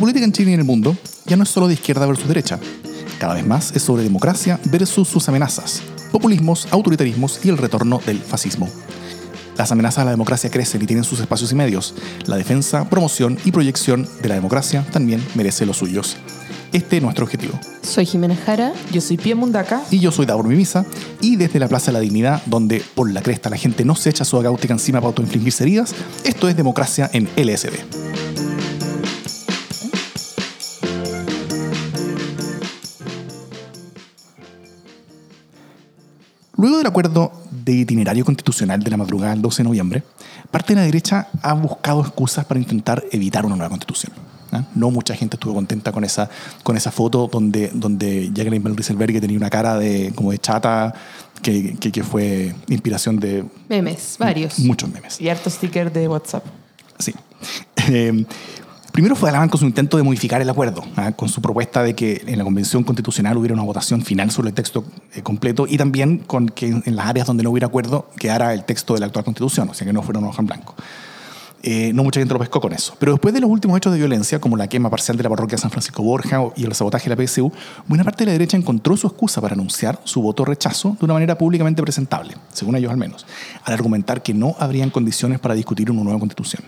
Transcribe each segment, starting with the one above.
política en Chile y en el mundo ya no es solo de izquierda versus derecha. Cada vez más es sobre democracia versus sus amenazas, populismos, autoritarismos y el retorno del fascismo. Las amenazas a la democracia crecen y tienen sus espacios y medios. La defensa, promoción y proyección de la democracia también merece los suyos. Este es nuestro objetivo. Soy Jimena Jara. Yo soy Pia Mundaca. Y yo soy Davor Mimisa. Y desde la Plaza de la Dignidad, donde por la cresta la gente no se echa su agautica encima para autoinfligirse heridas, esto es democracia en LSD. Luego del acuerdo de itinerario constitucional de la madrugada del 12 de noviembre, parte de la derecha ha buscado excusas para intentar evitar una nueva constitución. ¿ah? No mucha gente estuvo contenta con esa, con esa foto donde, donde Jacqueline Van Rieselberg tenía una cara de, como de chata que, que, que fue inspiración de... Memes, varios. Muchos memes. Y harto sticker de WhatsApp. Sí. Eh, Primero fue Alamán con su intento de modificar el acuerdo, ¿ah? con su propuesta de que en la Convención Constitucional hubiera una votación final sobre el texto eh, completo y también con que en las áreas donde no hubiera acuerdo quedara el texto de la actual Constitución, o sea que no fuera un hoja en blanco. Eh, no mucha gente lo pescó con eso. Pero después de los últimos hechos de violencia, como la quema parcial de la parroquia San Francisco Borja y el sabotaje de la PSU, buena parte de la derecha encontró su excusa para anunciar su voto rechazo de una manera públicamente presentable, según ellos al menos, al argumentar que no habrían condiciones para discutir una nueva constitución.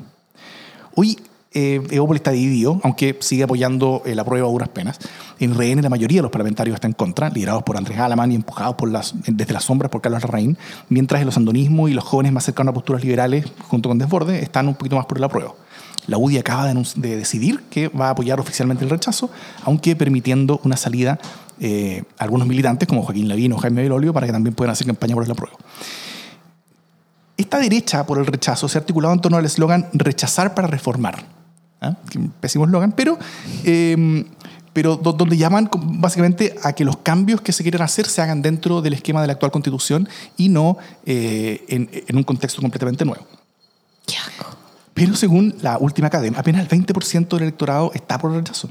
Hoy eh, está dividido, aunque sigue apoyando eh, la prueba a duras penas. En RN la mayoría de los parlamentarios están en contra, liderados por Andrés Alamán y empujados las, desde las sombras por Carlos Larraín, mientras el sandonismo y los jóvenes más cercanos a posturas liberales, junto con Desborde, están un poquito más por el apruebo. La UDI acaba de, de, decidir que va a apoyar oficialmente el rechazo, aunque permitiendo una salida eh, a algunos militantes, como Joaquín Lavín o Jaime Belolio, para que también puedan hacer campaña por el apruebo. Esta derecha por el rechazo se ha articulado en torno al eslogan rechazar para reformar ¿ah? pésimo eslogan, pero, eh, pero donde llaman básicamente a que los cambios que se quieren hacer se hagan dentro del esquema de la actual constitución y no eh, en, en, un contexto completamente nuevo. Pero según la última cadena, apenas el 20% del electorado está por el rechazo.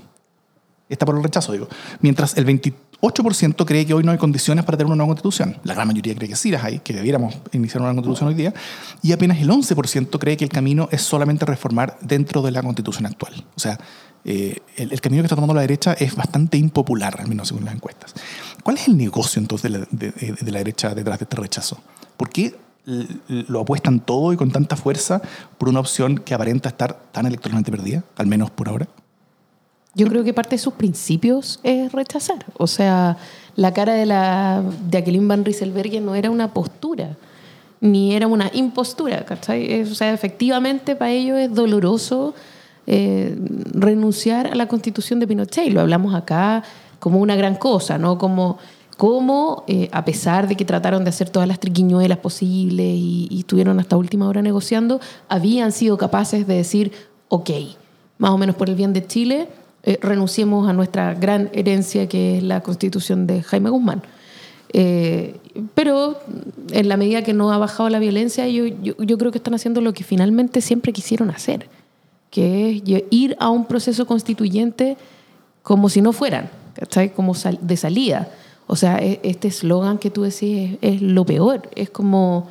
Está por el rechazo, digo. Mientras el 28% cree que hoy no hay condiciones para tener una nueva constitución. La gran mayoría cree que sí las hay, que debiéramos iniciar una constitución hoy día. Y apenas el 11% cree que el camino es solamente reformar dentro de la constitución actual. O sea, eh, el, el, camino que está tomando la derecha es bastante impopular, al menos según las encuestas. ¿Cuál es el negocio entonces de la, de, de la derecha detrás de este rechazo? ¿Por qué lo apuestan todo y con tanta fuerza por una opción que aparenta estar tan electoralmente perdida, al menos por ahora? Yo creo que parte de sus principios es rechazar. O sea, la cara de, la, de Jacqueline Van Rieselberg no era una postura, ni era una impostura, ¿cachai? O sea, efectivamente para ellos es doloroso eh, renunciar a la constitución de Pinochet. Lo hablamos acá como una gran cosa, ¿no? Como cómo, eh, a pesar de que trataron de hacer todas las triquiñuelas posibles y, y estuvieron hasta última hora negociando, habían sido capaces de decir, ok, más o menos por el bien de Chile, eh, renunciemos a nuestra gran herencia que es la constitución de Jaime Guzmán. Eh, pero en la medida que no ha bajado la violencia, yo, yo, creo que están haciendo lo que finalmente siempre quisieron hacer, que es ir a un proceso constituyente como si no fueran, ¿cachai? Como de salida. O sea, e, este eslogan que tú decís es, es, lo peor, es como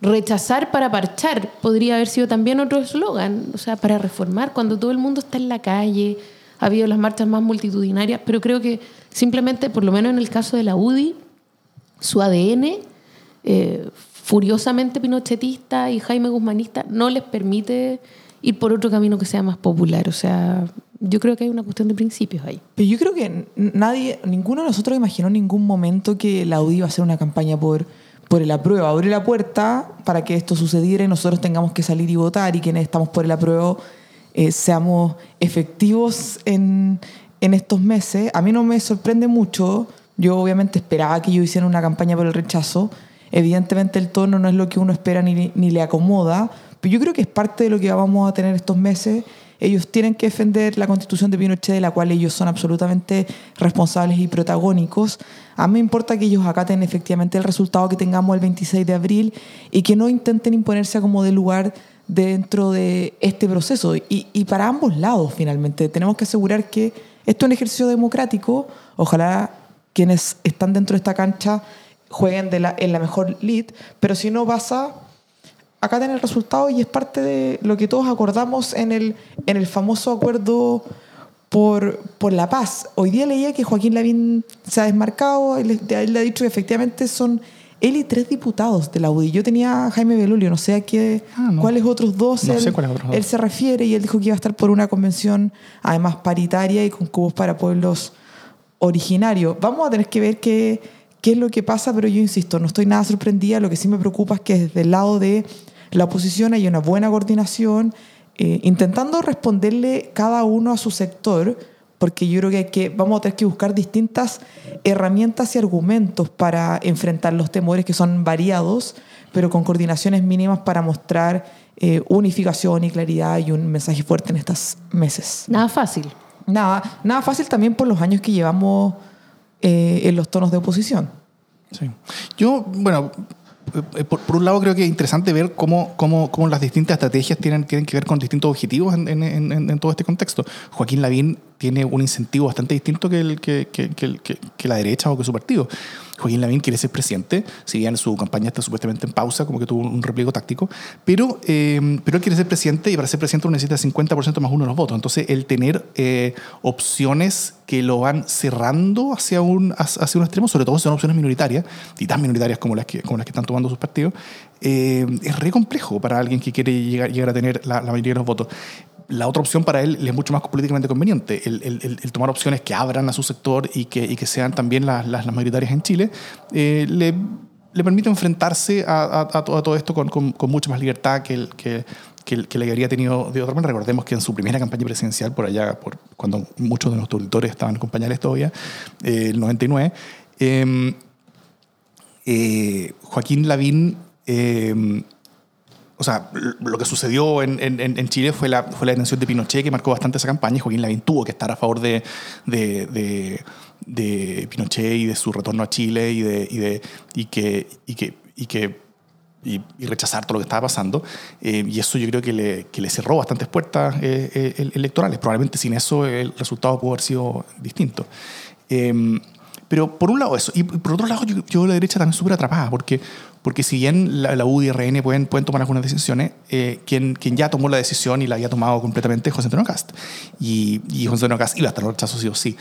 rechazar para parchar, podría haber sido también otro eslogan, o sea, para reformar, cuando todo el mundo está en la calle, ha habido las marchas más multitudinarias, pero creo que simplemente, por lo menos en el caso de la UDI, su ADN, eh, furiosamente pinochetista y Jaime Guzmanista, no les permite ir por otro camino que sea más popular. O sea, yo creo que hay una cuestión de principios ahí. Pero yo creo que nadie, ninguno de nosotros imaginó en ningún momento que la UDI iba a hacer una campaña por, por el apruebo, abrir la puerta para que esto sucediera y nosotros tengamos que salir y votar y quienes estamos por el apruebo eh, seamos efectivos en, en, estos meses. A mí no me sorprende mucho. Yo obviamente esperaba que ellos hicieran una campaña por el rechazo. Evidentemente el tono no es lo que uno espera ni, ni le acomoda, pero yo creo que es parte de lo que vamos a tener estos meses. Ellos tienen que defender la constitución de Pinochet, de la cual ellos son absolutamente responsables y protagónicos. A mí me importa que ellos acaten efectivamente el resultado que tengamos el 26 de abril y que no intenten imponerse como de lugar dentro de este proceso. Y, para ambos lados, finalmente, tenemos que asegurar que esto es un ejercicio democrático. Ojalá quienes están dentro de esta cancha jueguen de la, en la mejor lead, pero si no pasa, acá tiene el resultado y es parte de lo que todos acordamos en el, en el famoso acuerdo por, por la paz. Hoy día leía que Joaquín Lavín se ha desmarcado, él, él ha dicho que efectivamente son él y tres diputados de la UDI. Yo tenía a Jaime Belulio, no sé a qué, Ah, no. cuáles otros dos, No él, sé cuáles otros dos. él se refiere y él dijo que iba a estar por una convención además paritaria y con cubos para pueblos originarios. Vamos a tener que ver qué, qué es lo que pasa, pero yo insisto, no estoy nada sorprendida. Lo que sí me preocupa es que desde el lado de la oposición hay una buena coordinación, eh, intentando responderle cada uno a su sector, porque yo creo que, hay que vamos a tener que buscar distintas herramientas y argumentos para enfrentar los temores que son variados, pero con coordinaciones mínimas para mostrar eh, unificación y claridad y un mensaje fuerte en estos meses. Nada fácil. Nada, nada fácil también por los años que llevamos eh, en los tonos de oposición. Sí. Yo, bueno, eh, por, por un lado creo que es interesante ver cómo, cómo, cómo las distintas estrategias tienen, tienen que ver con distintos objetivos en, en- en- en todo este contexto. Joaquín Lavín tiene un incentivo bastante distinto que, el, que, que- que la derecha o que su partido. Joaquín Lavín quiere ser presidente, si bien su campaña está supuestamente en pausa, como que tuvo un repliego táctico, pero, eh, pero él quiere ser presidente y para ser presidente uno necesita 50% más uno de los votos. Entonces, el tener eh, opciones que lo van cerrando hacia un, hacia un extremo, sobre todo si son opciones minoritarias, y tan minoritarias como las que, como las que están tomando sus partidos, eh, es re complejo para alguien que quiere llegar, llegar a tener la, la mayoría de los votos. La otra opción para él es mucho más políticamente conveniente, el, el- el- tomar opciones que abran a su sector y que, y que sean también las, las, las mayoritarias en Chile, eh, le, le permite enfrentarse a, a- a todo, esto con, con, con mucha más libertad que, el, que, que, que le habría tenido de otra manera. Recordemos que en su primera campaña presidencial, por allá, por, cuando muchos de nuestros auditores estaban con pañales todavía, eh, el 99, eh, eh, Joaquín Lavín, eh, o sea, lo que sucedió en, en- en Chile fue la, fue la detención de Pinochet que marcó bastante esa campaña y Joaquín Lavín tuvo que estar a favor de, de, de- Pinochet y de su retorno a Chile y, de, y, de, y que... Y que, y que y, rechazar todo lo que estaba pasando. Eh, y eso yo creo que le, que le cerró bastantes puertas eh, eh, electorales. Probablemente sin eso el resultado pudo haber sido distinto. Pero por un lado eso, y por otro lado yo, yo la derecha también súper atrapada, porque, porque si bien la, la UDI y RN pueden, pueden tomar algunas decisiones, eh, quien, quien ya tomó la decisión y la había tomado completamente es José Antonio Cast. Y, y José Antonio Cast iba a estar rechazo sí o sí.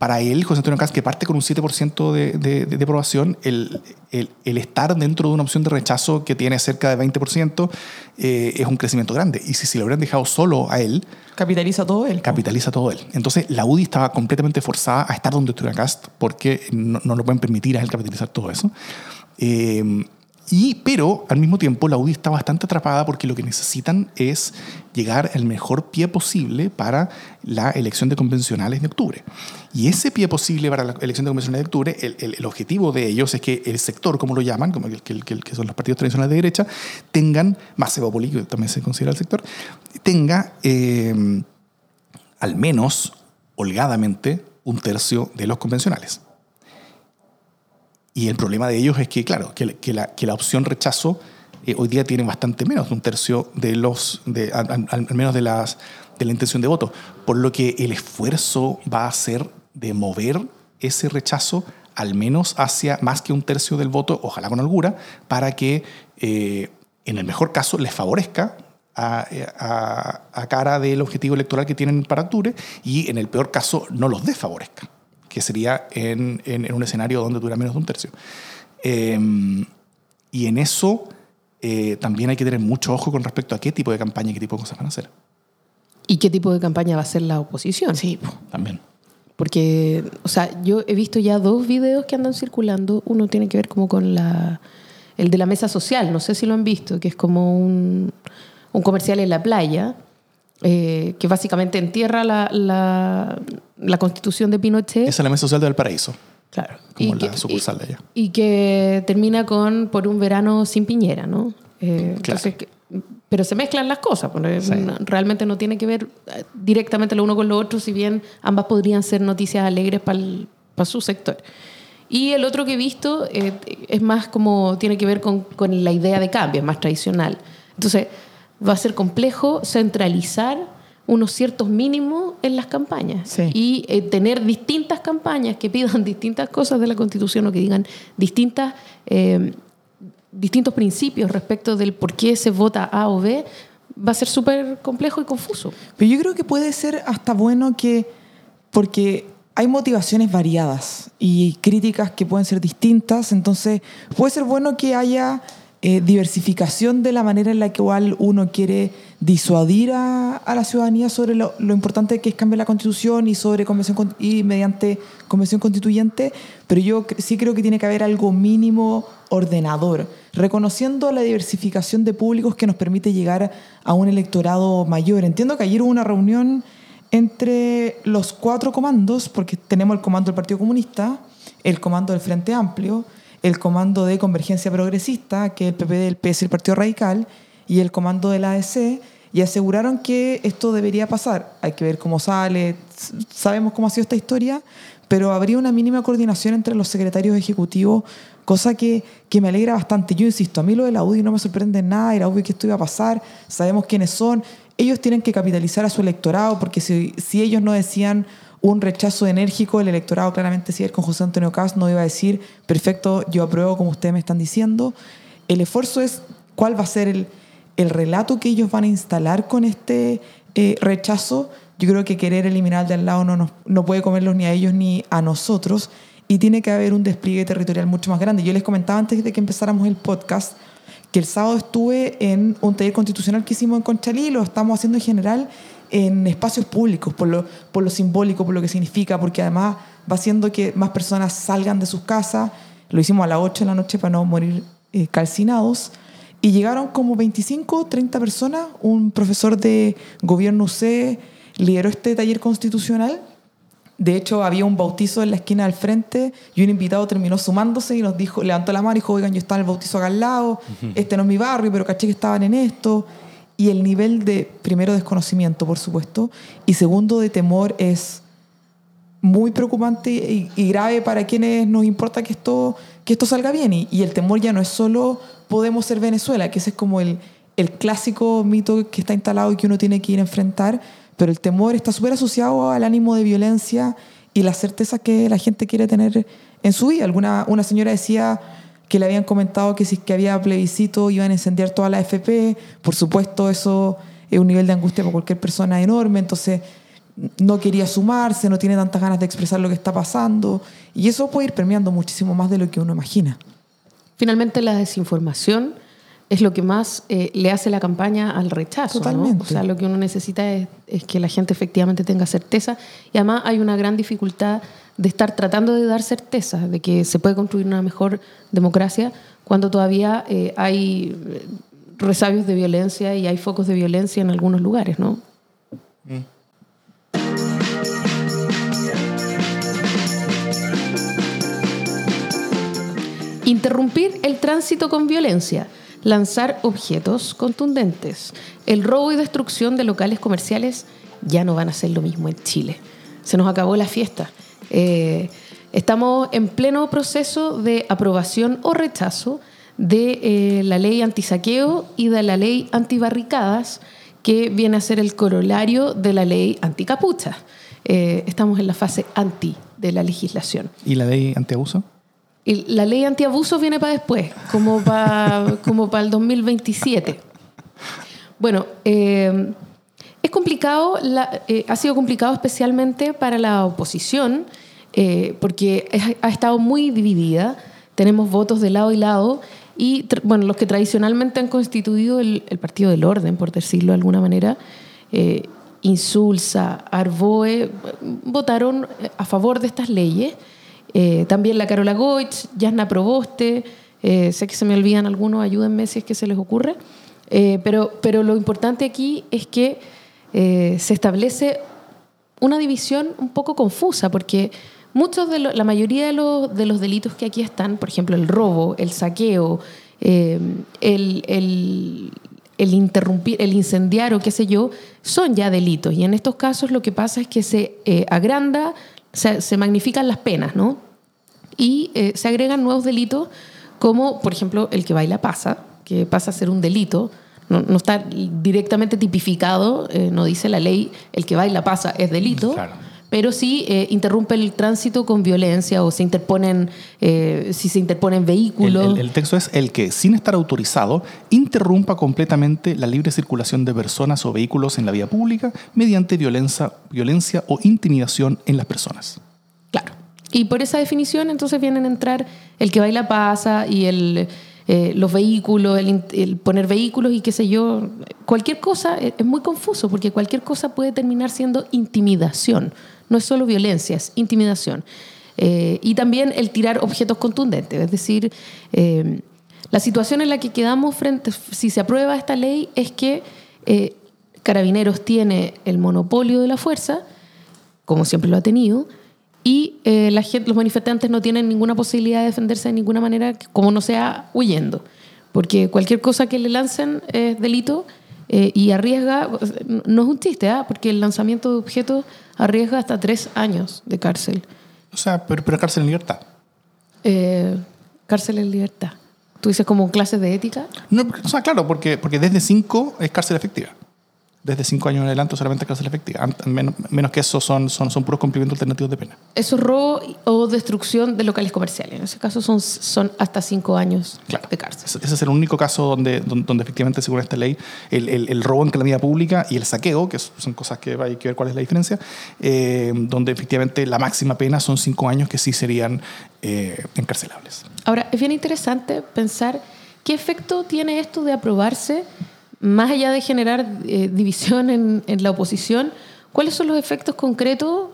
Para él, José Antonio Cast, que parte con un 7% de, de, de, aprobación, el, el, el, estar dentro de una opción de rechazo que tiene cerca de 20% eh, es un crecimiento grande. Y si se lo hubieran dejado solo a él, Capitaliza todo él. capitaliza todo él. Entonces, la UDI estaba completamente forzada a estar donde estuviera Cast porque no, no lo pueden permitir a él capitalizar todo eso. Eh, y, pero al mismo tiempo la UDI está bastante atrapada porque lo que necesitan es llegar al mejor pie posible para la elección de convencionales de octubre. Y ese pie posible para la elección de convencionales de octubre, el, el, el objetivo de ellos es que el sector, como lo llaman, como el, que, que son los partidos tradicionales de derecha, tengan, más Evopoli, que también se considera el sector, tenga eh, al menos, holgadamente, un tercio de los convencionales. Y el problema de ellos es que, claro, que, la, opción rechazo eh, hoy día tiene bastante menos de un tercio de los, de, al, menos de, las, de la intención de voto. Por lo que el esfuerzo va a ser de mover ese rechazo al menos hacia más que un tercio del voto, ojalá con holgura, para que eh, en el mejor caso les favorezca a, a, a, cara del objetivo electoral que tienen para octubre y en el peor caso no los desfavorezca que sería en, en, en, un escenario donde dura menos de un tercio. Eh, y en eso eh, también hay que tener mucho ojo con respecto a qué tipo de campaña y qué tipo de cosas van a hacer. ¿Y qué tipo de campaña va a hacer la oposición? Sí, también. Porque, o sea, yo he visto ya dos videos que andan circulando. Uno tiene que ver como con la, el de la mesa social, no sé si lo han visto, que es como un, un comercial en la playa, eh, que básicamente entierra la, la, la, constitución de Pinochet. Esa es la mesa social del paraíso. Claro. Como y la que, sucursal de allá. Y, y, que termina con por un verano sin Piñera, ¿no? Eh, claro. entonces, que, pero se mezclan las cosas, porque sí. no, realmente no tiene que ver eh, directamente lo uno con lo otro, si bien ambas podrían ser noticias alegres para pa su sector. Y el otro que he visto eh, es más como, tiene que ver con, con la idea de cambio, es más tradicional. Entonces, va a ser complejo centralizar unos ciertos mínimos en las campañas sí. y eh, tener distintas campañas que pidan distintas cosas de la Constitución o que digan distintas, eh, distintos principios respecto del por qué se vota A o B, va a ser súper complejo y confuso. Pero yo creo que puede ser hasta bueno que porque hay motivaciones variadas y críticas que pueden ser distintas, entonces puede ser bueno que haya eh, diversificación de la manera en la que igual uno quiere disuadir a, la ciudadanía sobre lo, lo, importante que es cambiar la constitución y sobre convención y mediante convención constituyente, pero yo sí creo que tiene que haber algo mínimo ordenador, reconociendo la diversificación de públicos que nos permite llegar a un electorado mayor. Entiendo que ayer hubo una reunión entre los cuatro comandos, porque tenemos el comando del Partido Comunista, el comando del Frente Amplio, el comando de Convergencia Progresista, que es el PPD, el PS y el Partido Radical, y el comando de la ADC, y aseguraron que esto debería pasar. Hay que ver cómo sale, sabemos cómo ha sido esta historia, pero habría una mínima coordinación entre los secretarios ejecutivos, cosa que, que me alegra bastante. Yo insisto, a mí lo de la UDI no me sorprende nada, era obvio que esto iba a pasar, sabemos quiénes son, ellos tienen que capitalizar a su electorado, porque si, si ellos no decían un rechazo enérgico. El electorado claramente, si con José Antonio Caz, no iba a decir, perfecto, yo apruebo como ustedes me están diciendo. El esfuerzo es cuál va a ser el, el relato que ellos van a instalar con este eh, rechazo. Yo creo que querer eliminar de al lado no, nos, no puede comerlos ni a ellos ni a nosotros. Y tiene que haber un despliegue territorial mucho más grande. Yo les comentaba antes de que empezáramos el podcast que el sábado estuve en un taller constitucional que hicimos en Conchalí, lo estamos haciendo en general, en espacios públicos, por lo, por lo simbólico, por lo que significa, porque además va haciendo que más personas salgan de sus casas. Lo hicimos a las 8 de la noche para no morir eh, calcinados. Y llegaron como 25, 30 personas. Un profesor de gobierno UC lideró este taller constitucional. De hecho, había un bautizo en la esquina del frente y un invitado terminó sumándose y nos dijo, levantó la mano y dijo, oigan, yo estaba en el bautizo acá al lado, este no es mi barrio, pero caché que estaban en esto y el nivel de, primero, desconocimiento, por supuesto, y segundo, de temor es muy preocupante y, grave para quienes nos importa que esto, que esto salga bien. Y, el temor ya no es solo podemos ser Venezuela, que ese es como el, el clásico mito que está instalado y que uno tiene que ir a enfrentar, pero el temor está súper asociado al ánimo de violencia y la certeza que la gente quiere tener en su vida. Alguna, una señora decía que le habían comentado que si es que había plebiscito iban a incendiar toda la FP. Por supuesto, eso es un nivel de angustia para cualquier persona enorme, entonces no quería sumarse, no tiene tantas ganas de expresar lo que está pasando, y eso puede ir permeando muchísimo más de lo que uno imagina. Finalmente, la desinformación es lo que más eh, le hace la campaña al rechazo. Totalmente. ¿no? O sea, lo que uno necesita es, es, que la gente efectivamente tenga certeza. Y además hay una gran dificultad de estar tratando de dar certeza de que se puede construir una mejor democracia cuando todavía eh, hay resabios de violencia y hay focos de violencia en algunos lugares, ¿no? Interrumpir el tránsito con violencia, lanzar objetos contundentes, el robo y destrucción de locales comerciales ya no van a ser lo mismo en Chile. Se nos acabó la fiesta eh, estamos en pleno proceso de aprobación o rechazo de eh, la ley antisaqueo y de la ley antibarricadas, que viene a ser el corolario de la ley anticapucha. Eh, estamos en la fase anti de la legislación. ¿Y la ley antiabuso? Y la ley antiabuso viene para después, como para como para el 2027. Bueno, eh, es complicado, la, eh, ha sido complicado especialmente para la oposición, eh, porque es, ha estado muy dividida. Tenemos votos de lado y lado. Y bueno, los que tradicionalmente han constituido el, el Partido del Orden, por decirlo de alguna manera, eh, Insulsa, Arboe, votaron a favor de estas leyes. Eh, también la Carola Goich, Yasna Proboste, eh, sé que se me olvidan algunos, ayúdenme si es que se les ocurre. pero, pero lo importante aquí es que eh, se establece una división un poco confusa, porque muchos de la mayoría de los, de los, delitos que aquí están, por ejemplo, el robo, el saqueo, eh, el, el, el, interrumpir, el incendiar o qué sé yo, son ya delitos. Y en estos casos lo que pasa es que se eh, agranda, se, se, magnifican las penas, ¿no? Y se agregan nuevos delitos, como por ejemplo el que baila pasa, que pasa a ser un delito no, está directamente tipificado, eh, no dice la ley, el que baila pasa es delito, pero sí eh, interrumpe el tránsito con violencia o se interponen, eh, si se interponen El, vehículos. el- el texto es el que, sin estar autorizado, interrumpa completamente la libre circulación de personas o vehículos en la vía pública mediante violencia, violencia o intimidación en las personas. Claro. Y por esa definición entonces vienen a entrar el que baila pasa y el, eh, los vehículos, el, poner vehículos y qué sé yo. Cualquier cosa es, es muy confuso porque cualquier cosa puede terminar siendo intimidación. No es solo violencia, es intimidación. Eh, y también el tirar objetos contundentes. Es decir, eh, la situación en la que quedamos frente, si se aprueba esta ley, es que eh, Carabineros tiene el monopolio de la fuerza, como siempre lo ha tenido, y eh, la gente, los manifestantes no tienen ninguna posibilidad de defenderse de ninguna manera, como no sea huyendo. Porque cualquier cosa que le lancen es delito eh, y arriesga, no es un chiste, ¿ah? porque el lanzamiento de objetos arriesga hasta tres años de cárcel. O sea, pero, pero cárcel en libertad. Eh, cárcel en libertad. ¿Tú dices como clases de ética? No, o sea, claro, porque, porque desde 5 es cárcel efectiva. Desde 5 años en adelante solamente cárcel efectiva. Menos, menos que eso son, son, son puros cumplimientos alternativos de pena. Eso es robo o destrucción de locales comerciales. En ese caso son, son hasta cinco años Claro. de cárcel. Ese es el único caso donde, donde, donde efectivamente, según esta ley, el, el- el robo en calamidad pública y el saqueo, que son cosas que hay que ver cuál es la diferencia, eh, donde efectivamente la máxima pena son 5 años que sí serían eh, encarcelables. Ahora, es bien interesante pensar qué efecto tiene esto de aprobarse, más allá de generar eh, división en, en la oposición, cuáles son los efectos concretos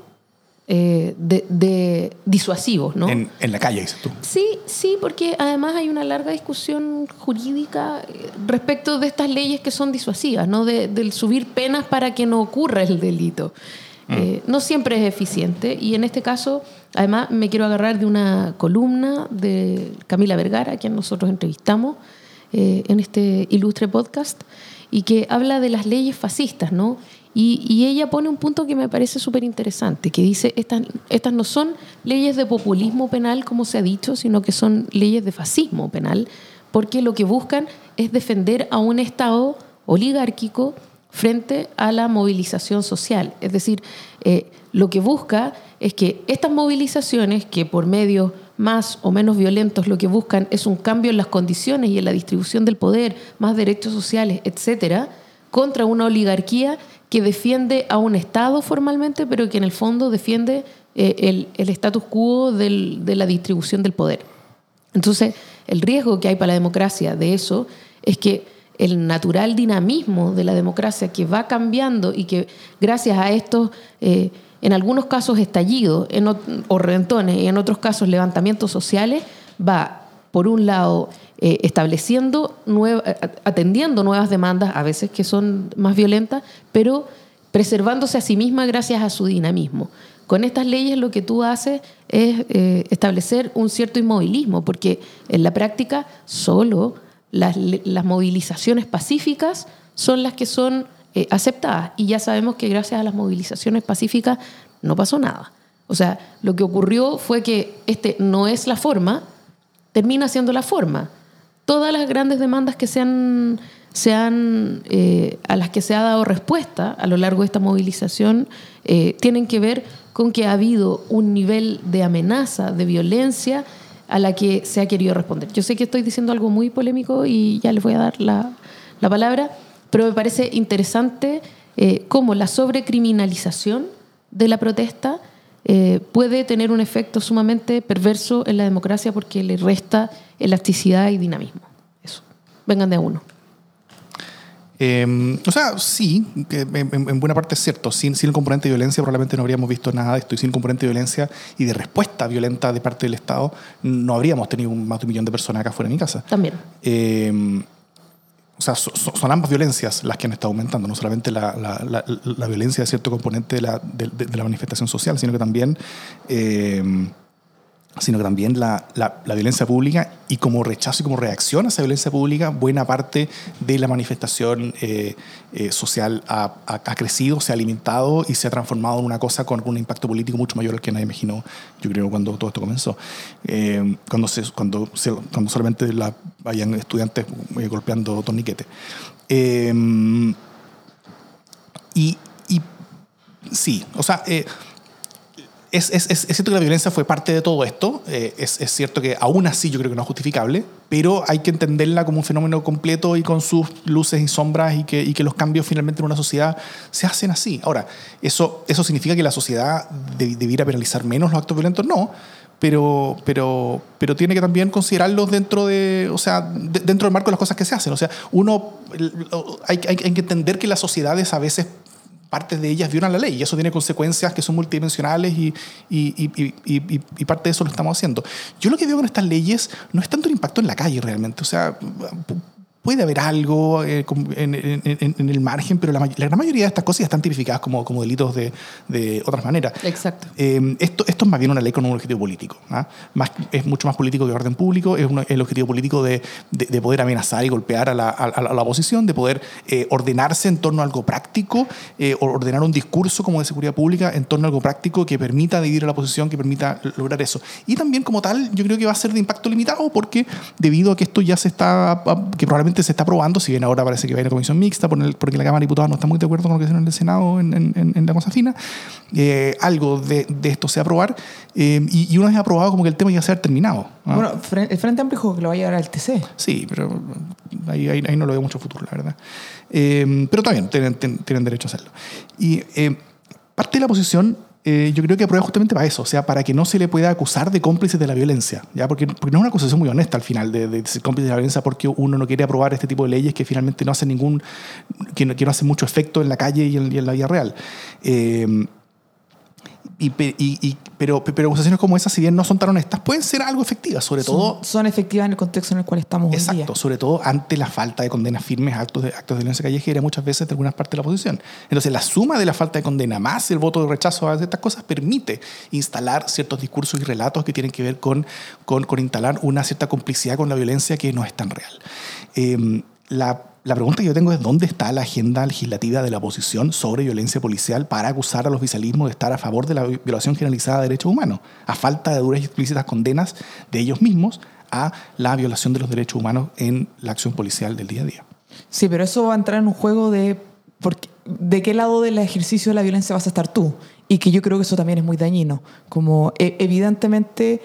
eh, de, de disuasivos, ¿no? En, en la calle, dices tú. Sí, sí, porque además hay una larga discusión jurídica eh, respecto de estas leyes que son disuasivas, ¿no? De- del subir penas para que no ocurra el delito. Eh, no siempre es eficiente y en este caso, además, me quiero agarrar de una columna de Camila Vergara, a quien nosotros entrevistamos eh, en este ilustre podcast, y que habla de las leyes fascistas, ¿no? Y, ella pone un punto que me parece súper interesante, que dice, estas, no son leyes de populismo penal, como se ha dicho, sino que son leyes de fascismo penal, porque lo que buscan es defender a un Estado oligárquico frente a la movilización social. Es decir, eh, lo que busca es que estas movilizaciones, que por medios más o menos violentos lo que buscan es un cambio en las condiciones y en la distribución del poder, más derechos sociales, etcétera, contra una oligarquía que defiende a un Estado formalmente, pero que en el fondo defiende eh, el, el status quo de la distribución del poder. Entonces, el riesgo que hay para la democracia de eso es que el natural dinamismo de la democracia que va cambiando y que gracias a estos, eh, en algunos casos estallidos o reventones y en otros casos levantamientos sociales, va, por un lado, eh, estableciendo, nueva- a- atendiendo nuevas demandas, a veces que son más violentas, pero preservándose a sí misma gracias a su dinamismo. Con estas leyes lo que tú haces es eh, establecer un cierto inmovilismo, porque en la práctica solo las movilizaciones pacíficas son las que son eh, aceptadas. Y ya sabemos que gracias a las movilizaciones pacíficas no pasó nada. O sea, lo que ocurrió fue que este no es la forma, termina siendo la forma. Todas las grandes demandas que se han, eh, a las que se ha dado respuesta a lo largo de esta movilización eh, tienen que ver con que ha habido un nivel de amenaza, de violencia a la que se ha querido responder. Yo sé que estoy diciendo algo muy polémico y ya les voy a dar la, la palabra, pero me parece interesante eh, cómo la sobrecriminalización de la protesta eh, puede tener un efecto sumamente perverso en la democracia porque le resta elasticidad y dinamismo. Eso. Vengan de a uno. Eh, o sea, sí, en, en- en buena parte es cierto. Sin, sin el componente de violencia probablemente no habríamos visto nada de esto. Y sin el componente de violencia y de respuesta violenta de parte del Estado, no habríamos tenido más de un millón de personas acá fuera de mi casa. También. Eh, o sea, so- so- son ambas violencias las que han estado aumentando, no solamente la, la- la- la violencia de cierto componente de la, de- de- manifestación social, sino que también, eh, sino también la, la- la violencia pública y como rechazo y como reacción a esa violencia pública, buena parte de la manifestación eh, eh, social ha, ha- ha crecido, se ha alimentado y se ha transformado en una cosa con un impacto político mucho mayor al que nadie imaginó, yo creo, cuando todo esto comenzó. Eh, cuando, se, cuando, se- cuando solamente la, vayan estudiantes eh, golpeando torniquete. Eh, y, y sí, o sea, eh, es, cierto que la violencia fue parte de todo esto. Eh, es, cierto que aún así yo creo que no es justificable, pero hay que entenderla como un fenómeno completo y con sus luces y sombras y que, los cambios finalmente en una sociedad se hacen así. Ahora, ¿eso, significa que la sociedad debiera penalizar menos los actos violentos? No pero, tiene que también considerarlos dentro de, o sea, dentro del marco de las cosas que se hacen. O sea, uno hay que entender que las sociedades a veces partes de ellas violan la ley y eso tiene consecuencias que son multidimensionales y, y, y, y, parte de eso lo estamos haciendo. Yo lo que veo con estas leyes no es tanto el impacto en la calle realmente, o sea, puede haber algo eh, en, el margen, pero la, gran mayoría de estas cosas están tipificadas como, como delitos de, de otras maneras. Exacto. Eh, esto, esto es más bien una ley con un objetivo político. ¿ah? Más, es mucho más político que orden público, es el objetivo político de, de, poder amenazar y golpear a la, a, la oposición, de poder eh, ordenarse en torno a algo práctico, ordenar un discurso como de seguridad pública en torno a algo práctico que permita dividir a la oposición, que permita lograr eso. Y también como tal, yo creo que va a ser de impacto limitado porque debido a que esto ya se está, que probablemente se está aprobando, si bien ahora parece que va a ir a comisión mixta, porque la Cámara de Diputados no está muy de acuerdo con lo que hicieron en el Senado en, la cosa fina, eh, algo de, esto se va a aprobar eh, y, una vez aprobado como que el tema ya se ha terminado. Bueno, el Frente Amplio dijo que lo va a llevar al TC. Sí, pero ahí, ahí, no lo veo mucho futuro, la verdad. Eh, pero también tienen, tienen, derecho a hacerlo. Y parte de la posición eh, yo creo que aprueba justamente para eso, o sea, para que no se le pueda acusar de cómplice de la violencia, ¿ya? Porque, porque no es una acusación muy honesta al final de, ser cómplice de la violencia porque uno no quiere aprobar este tipo de leyes que finalmente no hacen ningún, que no, que no hacen mucho efecto en la calle y en, y en la vida real. Eh, y, y, pero, pero acusaciones como esas, si bien no son tan honestas, pueden ser algo efectivas, sobre todo... Son efectivas en el contexto en el cual estamos exacto, hoy día. sobre todo ante la falta de condenas firmes a actos de, actos de violencia callejera muchas veces de algunas partes de la oposición. Entonces, la suma de la falta de condena más el voto de rechazo a estas cosas permite instalar ciertos discursos y relatos que tienen que ver con, con, con instalar una cierta complicidad con la violencia que no es tan real. Eh, la la pregunta que yo tengo es dónde está la agenda legislativa de la oposición sobre violencia policial para acusar al oficialismo de estar a favor de la violación generalizada de derechos humanos, a falta de duras y explícitas condenas de ellos mismos a la violación de los derechos humanos en la acción policial del día a día. Sí, pero eso va a entrar en un juego de de qué lado del ejercicio de la violencia vas a estar tú. Y que yo creo que eso también es muy dañino. Como e, evidentemente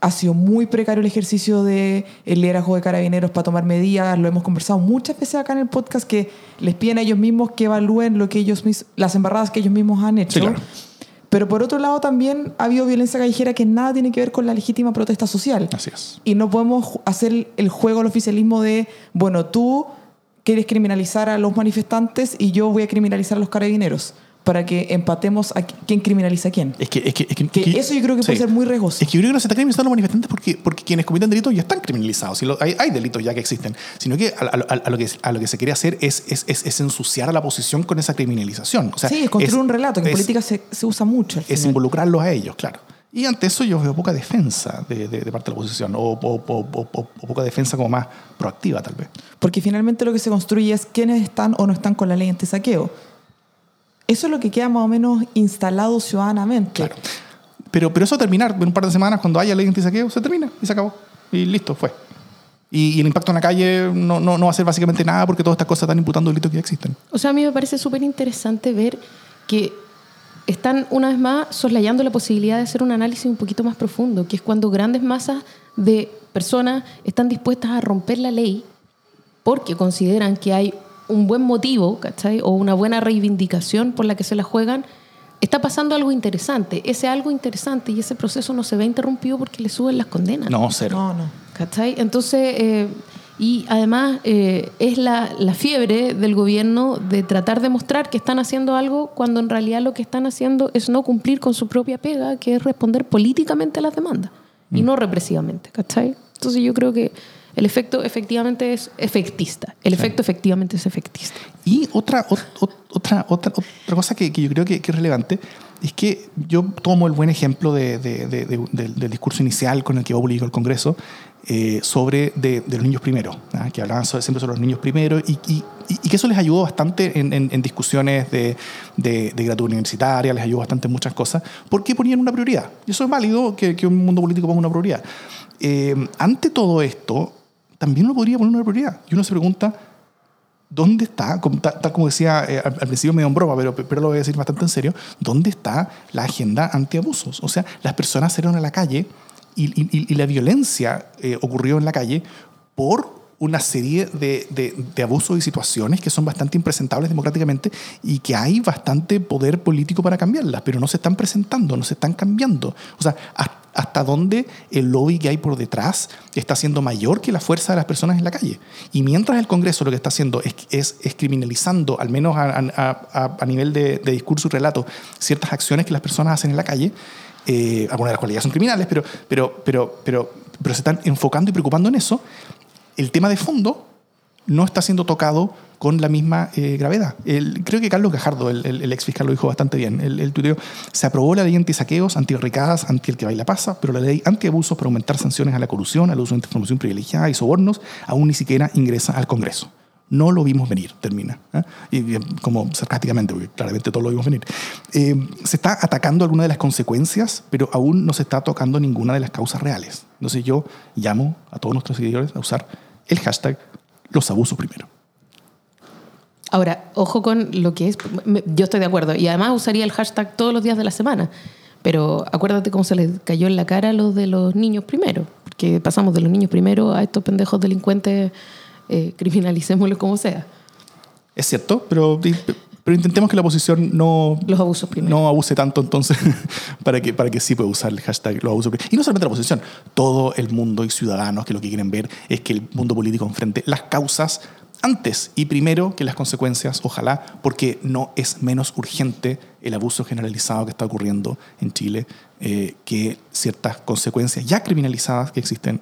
ha sido muy precario el ejercicio de el liderazgo de carabineros para tomar medidas. Lo hemos conversado muchas veces acá en el podcast que les piden a ellos mismos que evalúen lo que ellos las embarradas que ellos mismos han hecho. Pero por otro lado también ha habido violencia callejera que nada tiene que ver con la legítima protesta social. Así es. Y no podemos hacer el juego al oficialismo de, bueno, tú quieres criminalizar a los manifestantes y yo voy a criminalizar a los carabineros para que empatemos a quién criminaliza a quién. Es que, es que, es que, eso yo creo que puede ser muy riesgoso. Es que yo creo que no se está criminalizando a los manifestantes porque, porque quienes cometen delitos ya están criminalizados. hay, hay, delitos ya que existen. Sino que a, lo, que a lo que se quiere hacer es, es, es, ensuciar a la oposición con esa criminalización. O sea, sí, es construir un relato que en política se, se, usa mucho. Es involucrarlos a ellos, claro. Y ante eso yo veo poca defensa de, de, parte de la oposición, o, o, o, poca defensa como más proactiva tal vez. Porque finalmente lo que se construye es quiénes están o no están con la ley anti-saqueo eso es lo que queda más o menos instalado ciudadanamente. Claro. Pero, pero eso va a terminar en un par de semanas, cuando haya ley anti-saqueo, se termina y se acabó. Y listo, fue. Y, el impacto en la calle no, no, no, va a ser básicamente nada porque todas estas cosas están imputando delitos que ya existen. O sea, a mí me parece súper interesante ver que están una vez más soslayando la posibilidad de hacer un análisis un poquito más profundo, que es cuando grandes masas de personas están dispuestas a romper la ley porque consideran que hay un buen motivo, ¿cachai? O una buena reivindicación por la que se la juegan, está pasando algo interesante. Ese algo interesante y ese proceso no se ve interrumpido porque le suben las condenas. No, cero. No, no. ¿Cachai? Entonces, eh, y además eh, es la, la, fiebre del gobierno de tratar de mostrar que están haciendo algo cuando en realidad lo que están haciendo es no cumplir con su propia pega, que es responder políticamente a las demandas y mm. no represivamente, ¿cachai? Entonces yo creo que el efecto efectivamente es efectista. El efecto efectivamente es efectista. Y otra, otra, otra, otra cosa que, yo creo que, es relevante es que yo tomo el buen ejemplo de, del discurso inicial con el que publicó el Congreso eh, sobre de, los niños primero, ¿ah? que hablaban siempre sobre los niños primero y, y, que eso les ayudó bastante en, en, discusiones de, de, gratuidad universitaria, les ayudó bastante en muchas cosas, porque ponían una prioridad. Y eso es válido que, que un mundo político ponga una prioridad. Eh, ante todo esto, también lo podría poner una prioridad. Y uno se pregunta, ¿Dónde está, tal, como decía eh, al, principio medio en broma, pero, pero lo voy a decir bastante en serio, ¿dónde está la agenda antiabusos? O sea, las personas salieron a la calle y, la violencia eh, ocurrió en la calle por una serie de, de- de abusos y situaciones que son bastante impresentables democráticamente y que hay bastante poder político para cambiarlas, pero no se están presentando, no se están cambiando. O sea, has- hasta dónde el lobby que hay por detrás está siendo mayor que la fuerza de las personas en la calle. Y mientras el Congreso lo que está haciendo es, criminalizando, al menos a, nivel de, de discurso y relato, ciertas acciones que las personas hacen en la calle, eh, algunas de las cuales ya son criminales, pero, pero, pero, pero, pero se están enfocando y preocupando en eso, el tema de fondo no está siendo tocado con la misma eh, gravedad. Creo que Carlos Gajardo, el, el- ex fiscal, lo dijo bastante bien. El, el tuiteo, se aprobó la ley anti-saqueos, anti-ricadas, anti el que baila pasa, pero la ley anti-abusos para aumentar sanciones a la corrupción, al uso de información privilegiada y sobornos, aún ni siquiera ingresa al Congreso. No lo vimos venir, termina. ¿eh? Y, y, como sarcásticamente, porque claramente todos lo vimos venir. Eh, se está atacando alguna de las consecuencias, pero aún no se está tocando ninguna de las causas reales. Entonces yo llamo a todos nuestros seguidores a usar el hashtag los abusos primero. Ahora, ojo con lo que es. Yo estoy de acuerdo. Y además usaría el hashtag todos los días de la semana. Pero acuérdate cómo se les cayó en la cara a los de los niños primero. Porque pasamos de los niños primero a estos pendejos delincuentes, eh, criminalicémoslos como sea. Es cierto, pero, pero intentemos que la oposición no, Los abusos primero. no abuse tanto entonces para que, para que sí pueda usar el hashtag los abusos primero. Y no solamente la oposición, todo el mundo y ciudadanos que lo que quieren ver es que el mundo político enfrente las causas antes y primero que las consecuencias, ojalá, porque no es menos urgente el abuso generalizado que está ocurriendo en Chile eh, que ciertas consecuencias ya criminalizadas que existen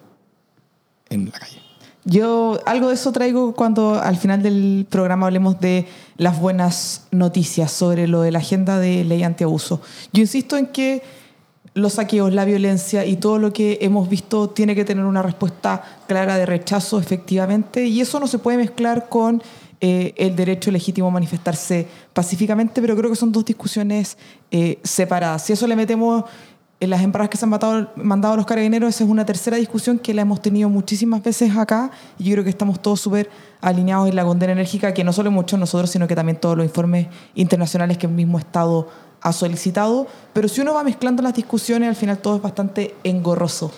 en la calle. Yo algo de eso traigo cuando al final del programa hablemos de las buenas noticias sobre lo de la agenda de ley antiabuso. Yo insisto en que los saqueos, la violencia y todo lo que hemos visto tiene que tener una respuesta clara de rechazo, efectivamente, y eso no se puede mezclar con eh, el derecho legítimo a manifestarse pacíficamente, pero creo que son dos discusiones eh, separadas. Si eso le metemos en las embarras que se han matado- mandado los carabineros, esa es una tercera discusión que la hemos tenido muchísimas veces acá y yo creo que estamos todos súper alineados en la condena enérgica, que no solo muchos nosotros, sino que también todos los informes internacionales que el mismo Estado ha solicitado. Pero si uno va mezclando las discusiones, al final todo es bastante engorroso.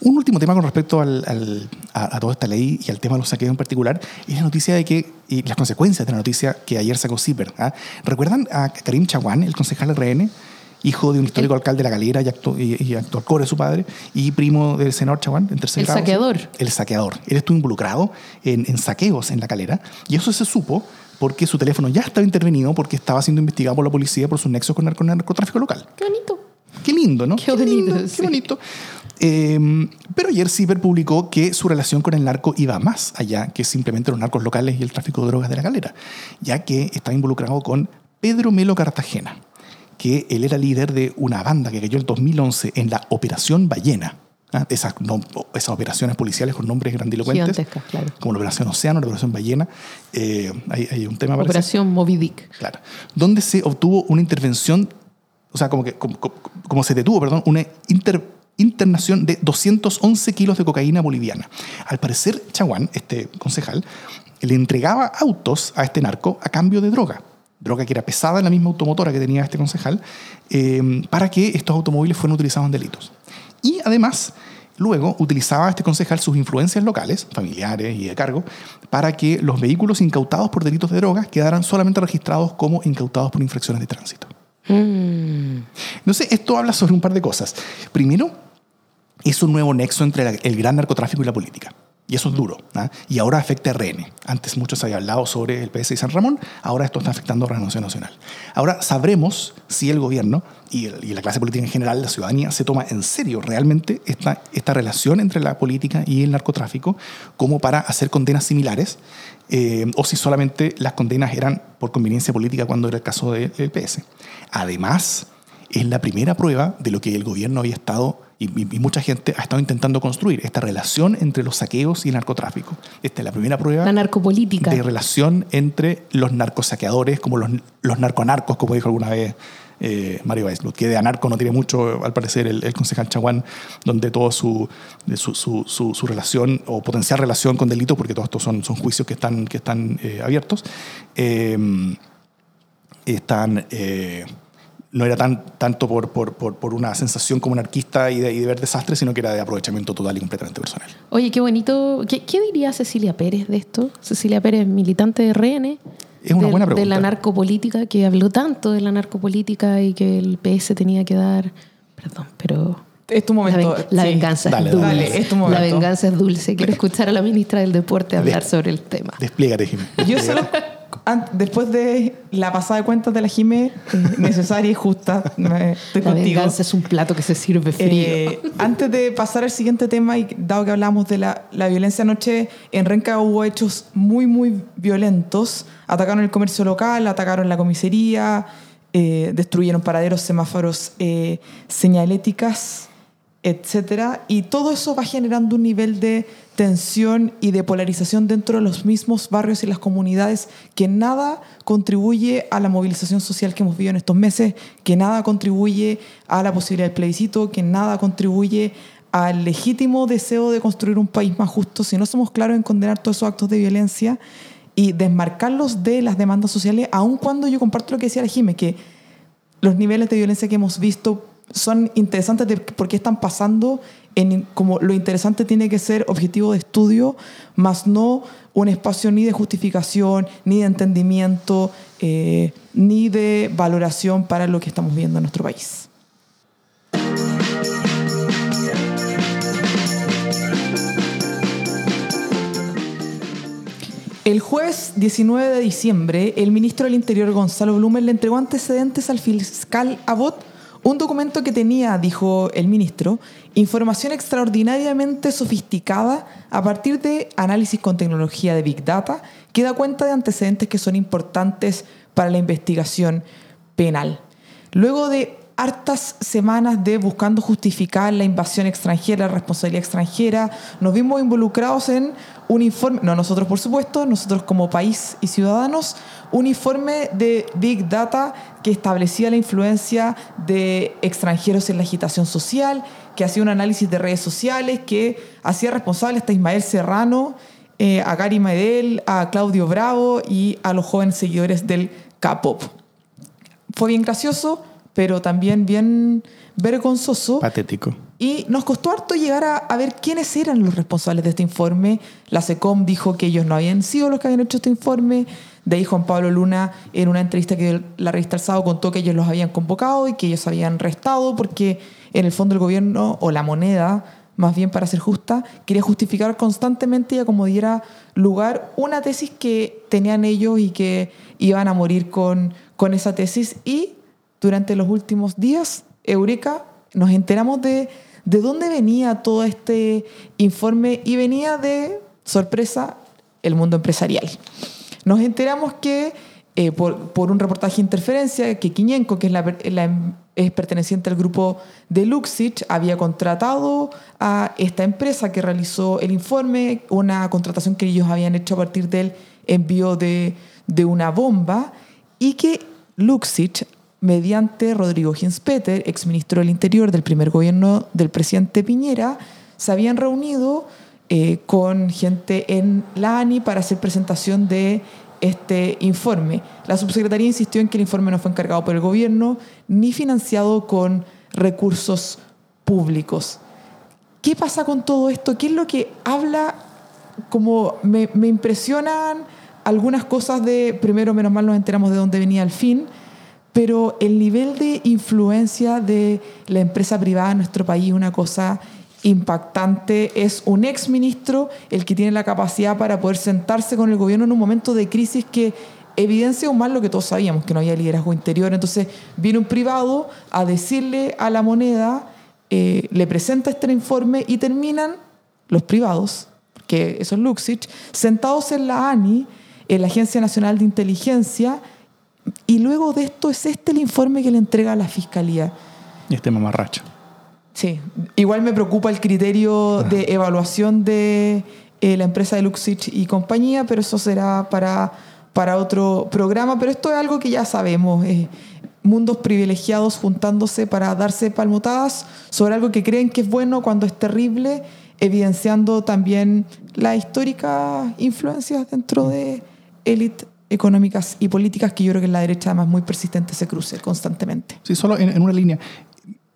Un último tema con respecto al- al- a, a toda esta ley y al tema de los saqueos en particular es la noticia de que, y las consecuencias de la noticia que ayer sacó CIPER. ¿ah? ¿Recuerdan a Karim Chaguán, el concejal RN? Hijo de un histórico alcalde de La Galera y, y, y actual core de su padre, y primo del senador Chaguán, en tercer El grado. saqueador. El saqueador. Él estuvo involucrado en, en saqueos en La Calera, y eso se supo porque su teléfono ya estaba intervenido porque estaba siendo investigado por la policía por sus nexos con, narco- narcotráfico local. Qué bonito. Qué lindo, ¿no? Qué bonito, lindo, sí. Qué bonito. Eh, pero ayer Ciber publicó que su relación con el narco iba más allá que simplemente los narcos locales y el tráfico de drogas de la galera, ya que estaba involucrado con Pedro Melo Cartagena, que él era líder de una banda que cayó en 2011 en la Operación Ballena. ¿Ah? Esas, no- esas operaciones policiales con nombres grandilocuentes, Gigantescas, claro. como la Operación Océano, la Operación Ballena. Eh, hay, hay un tema parece. Operación Moby Dick. Claro. Donde se obtuvo una intervención, o sea, como, que, como, como- como se detuvo, perdón, una inter- internación de 211 kilos de cocaína boliviana. Al parecer, Chaguán, este concejal, le entregaba autos a este narco a cambio de droga. Droga que era pesada en la misma automotora que tenía este concejal, eh, para que estos automóviles fueran utilizados en delitos. Y además, luego utilizaba este concejal sus influencias locales, familiares y de cargo, para que los vehículos incautados por delitos de drogas quedaran solamente registrados como incautados por infracciones de tránsito. Mm. Entonces, esto habla sobre un par de cosas. Primero, es un nuevo nexo entre el gran narcotráfico y la política. Y eso es duro. ¿ah? Y ahora afecta a RN. Antes muchos habían hablado sobre el PS y San Ramón, ahora esto está afectando a Renovación Nacional. Ahora sabremos si el gobierno y, la clase política en general, la ciudadanía, se toma en serio realmente esta, esta relación entre la política y el narcotráfico como para hacer condenas similares, eh, o si solamente las condenas eran por conveniencia política cuando era el caso del PS. Además, es la primera prueba de lo que el gobierno había estado y, y- y mucha gente ha estado intentando construir, esta relación entre los saqueos y el narcotráfico. Esta es la primera prueba La narcopolítica. de relación entre los narcosaqueadores, como los, los narconarcos, como dijo alguna vez eh, Mario Weisblut, que de anarco no tiene mucho, al parecer, el, el concejal Chaguán, donde toda su, su, su, su, su relación o potencial relación con delitos, porque todos estos son, son juicios que están, que están eh, abiertos, eh, están... no era tan, tanto por, por, por, por una sensación como anarquista y de, y de ver desastre, sino que era de aprovechamiento total y completamente personal. Oye, qué bonito. ¿Qué, qué diría Cecilia Pérez de esto? Cecilia Pérez, militante de RN. Es una de, buena De pregunta. la narcopolítica, que habló tanto de la narcopolítica y que el PS tenía que dar. Perdón, pero. Es tu La, momento. ven- la sí. venganza Dale, es dulce. dale, es tu la momento. venganza es dulce. Quiero escuchar a la ministra del Deporte hablar De- sobre el tema. Despliégate, Jiménez. Yo solo, después de la pasada de cuentas de la Jime, eh, necesaria y justa, estoy La contigo. es un plato que se sirve frío. Eh, antes de pasar al siguiente tema, y dado que hablamos de la, la violencia anoche, en Renca hubo hechos muy, muy violentos. Atacaron el comercio local, atacaron la comisaría, eh, destruyeron paraderos, semáforos, eh, señaléticas, etcétera. Y todo eso va generando un nivel de tensión y de polarización dentro de los mismos barrios y las comunidades que nada contribuye a la movilización social que hemos vivido en estos meses, que nada contribuye a la posibilidad del plebiscito, que nada contribuye al legítimo deseo de construir un país más justo. Si no somos claros en condenar todos esos actos de violencia y desmarcarlos de las demandas sociales, aun cuando yo comparto lo que decía la Jime, que los niveles de violencia que hemos visto son interesantes de por qué están pasando. En, como lo interesante tiene que ser objetivo de estudio, más no un espacio ni de justificación, ni de entendimiento, eh, ni de valoración para lo que estamos viendo en nuestro país. El jueves 19 de diciembre, el ministro del Interior, Gonzalo Blumen, le entregó antecedentes al fiscal Abbott un documento que tenía, dijo el ministro, información extraordinariamente sofisticada a partir de análisis con tecnología de Big Data que da cuenta de antecedentes que son importantes para la investigación penal. Luego de hartas semanas de buscando justificar la invasión extranjera, la responsabilidad extranjera, nos vimos involucrados en un informe, no nosotros por supuesto, nosotros como país y ciudadanos, un informe de Big Data que establecía la influencia de extranjeros en la agitación social, que hacía un análisis de redes sociales, que hacía responsable hasta Ismael Serrano, eh, a Gary Medel, a Claudio Bravo y a los jóvenes seguidores del K-pop. Fue bien gracioso, pero también bien vergonzoso. Patético. Y nos costó harto llegar a, a ver quiénes eran los responsables de este informe. La SECOM dijo que ellos no habían sido los que habían hecho este informe. De ahí Juan Pablo Luna, en una entrevista que la revista El Sábado, contó que ellos los habían convocado y que ellos habían restado porque en el fondo el gobierno, o la moneda, más bien para ser justa, quería justificar constantemente y a como diera lugar una tesis que tenían ellos y que iban a morir con, con esa tesis. Y durante los últimos días, Eureka, nos enteramos de, de dónde venía todo este informe y venía de, sorpresa, el mundo empresarial. Nos enteramos que eh, por, un reportaje de interferencia, que Quiñenco, que la, es perteneciente al grupo de Luxich, había contratado a esta empresa que realizó el informe, una contratación que ellos habían hecho a partir del envío de, de una bomba, y que Luxich mediante Rodrigo Ginspeter, exministro del Interior del primer gobierno del presidente Piñera, se habían reunido eh, con gente en la ANI para hacer presentación de este informe. La subsecretaría insistió en que el informe no fue encargado por el gobierno ni financiado con recursos públicos. ¿Qué pasa con todo esto? ¿Qué es lo que habla? Como me, me impresionan algunas cosas de, primero, menos mal nos enteramos de dónde venía el fin, pero el nivel de influencia de la empresa privada en nuestro país es una cosa impactante. Es un ex ministro el que tiene la capacidad para poder sentarse con el gobierno en un momento de crisis que evidencia aún más lo que todos sabíamos, que no había liderazgo interior. Entonces viene un privado a decirle a la moneda, eh, le presenta este informe y terminan los privados, que eso es Luxich, sentados en la ANI, en la Agencia Nacional de Inteligencia, y luego de esto es este el informe que le entrega a la fiscalía. Y este mamarracho. Sí, igual me preocupa el criterio de evaluación de eh, la empresa de Luxich y compañía, pero eso será para, para otro programa. Pero esto es algo que ya sabemos. Eh, mundos privilegiados juntándose para darse palmotadas sobre algo que creen que es bueno cuando es terrible, evidenciando también las históricas influencias dentro de élites económicas y políticas que yo creo que en la derecha además muy persistente se cruce constantemente. Sí, solo en, en una línea.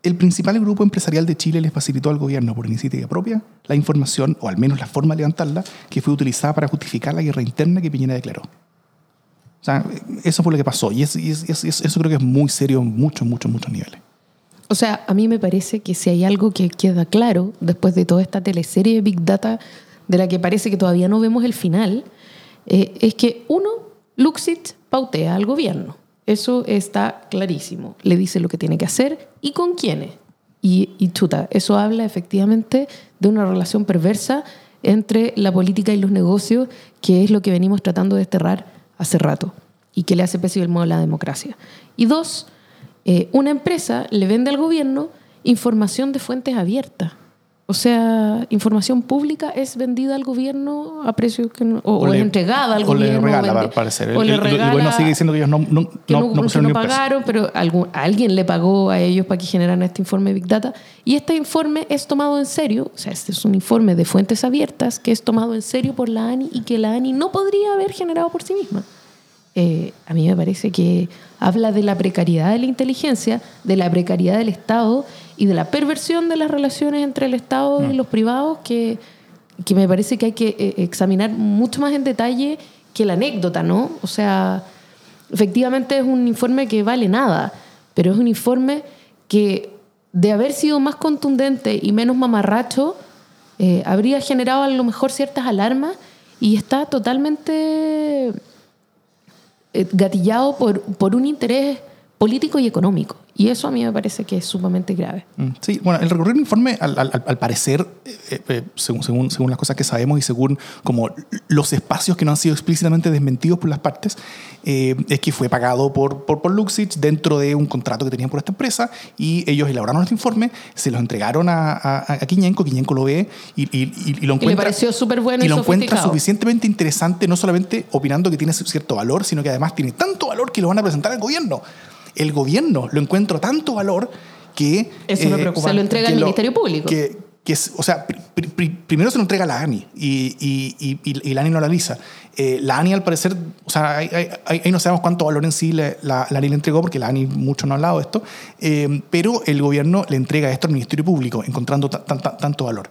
El principal grupo empresarial de Chile les facilitó al gobierno por iniciativa propia la información, o al menos la forma de levantarla, que fue utilizada para justificar la guerra interna que Piñera declaró. O sea, eso fue lo que pasó. Y, es- y es- es- es- eso creo que es muy serio en muchos, muchos, muchos niveles. O sea, a mí me parece que si hay algo que queda claro después de toda esta teleserie de Big Data, de la que parece que todavía no vemos el final, eh, es que uno, Luxit pautea al gobierno. Eso está clarísimo. Le dice lo que tiene que hacer y con quiénes. Y, chuta, eso habla efectivamente de una relación perversa entre la política y los negocios, que es lo que venimos tratando de desterrar hace rato y que le hace pésimo a la democracia. Y dos, eh, una empresa le vende al gobierno información de fuentes abiertas. O sea, información pública es vendida al gobierno a precio que no, o, es entregada al o gobierno. le regala, al parecer. o El, le gobierno sigue diciendo que ellos no, no, que no, no, pagaron, pero algún- alguien le pagó a ellos para que generaran este informe Big Data. Y este informe es tomado en serio, o sea, este es un informe de fuentes abiertas que es tomado en serio por la ANI y que la ANI no podría haber generado por sí misma. Eh, a mí me parece que habla de la precariedad de la inteligencia, de la precariedad del Estado y de la perversión de las relaciones entre el Estado y los privados que, que me parece que hay que eh, examinar mucho más en detalle que la anécdota, ¿no? O sea, efectivamente es un informe que vale nada, pero es un informe que de haber sido más contundente y menos mamarracho, eh, habría generado a lo mejor ciertas alarmas y está totalmente gatillado por, por un interés político y económico. Y eso a mí me parece que es sumamente grave. Mm, Sí, bueno, el recorrido del informe, al, al- al parecer, eh, eh, según, según, según las cosas que sabemos y según como los espacios que no han sido explícitamente desmentidos por las partes, eh, es que fue pagado por, por, por Luxich dentro de un contrato que tenían por esta empresa y ellos elaboraron este informe, se los entregaron a, a, a Quiñenco, Quiñenco lo ve y, y- y- y lo encuentra... pareció súper bueno y lo encuentra suficientemente interesante, no solamente opinando que tiene cierto valor, sino que además tiene tanto valor que lo van a presentar al gobierno. El gobierno lo encuentra tanto valor que... eh, Eso me preocupa. Se lo entrega al lo- Ministerio Público. Que, que es- o sea, pri- pri- pri- primero se lo entrega a la ANI y, y, y- la ANI no la analiza. Eh, la ANI, al parecer, o sea, ahí, ahí- ahí- ahí no sabemos cuánto valor en sí le- la, la ANI le entregó, porque la ANI mucho no ha hablado de esto, eh, pero el gobierno le entrega esto al Ministerio Público, encontrando ta- tan- tan- tanto valor.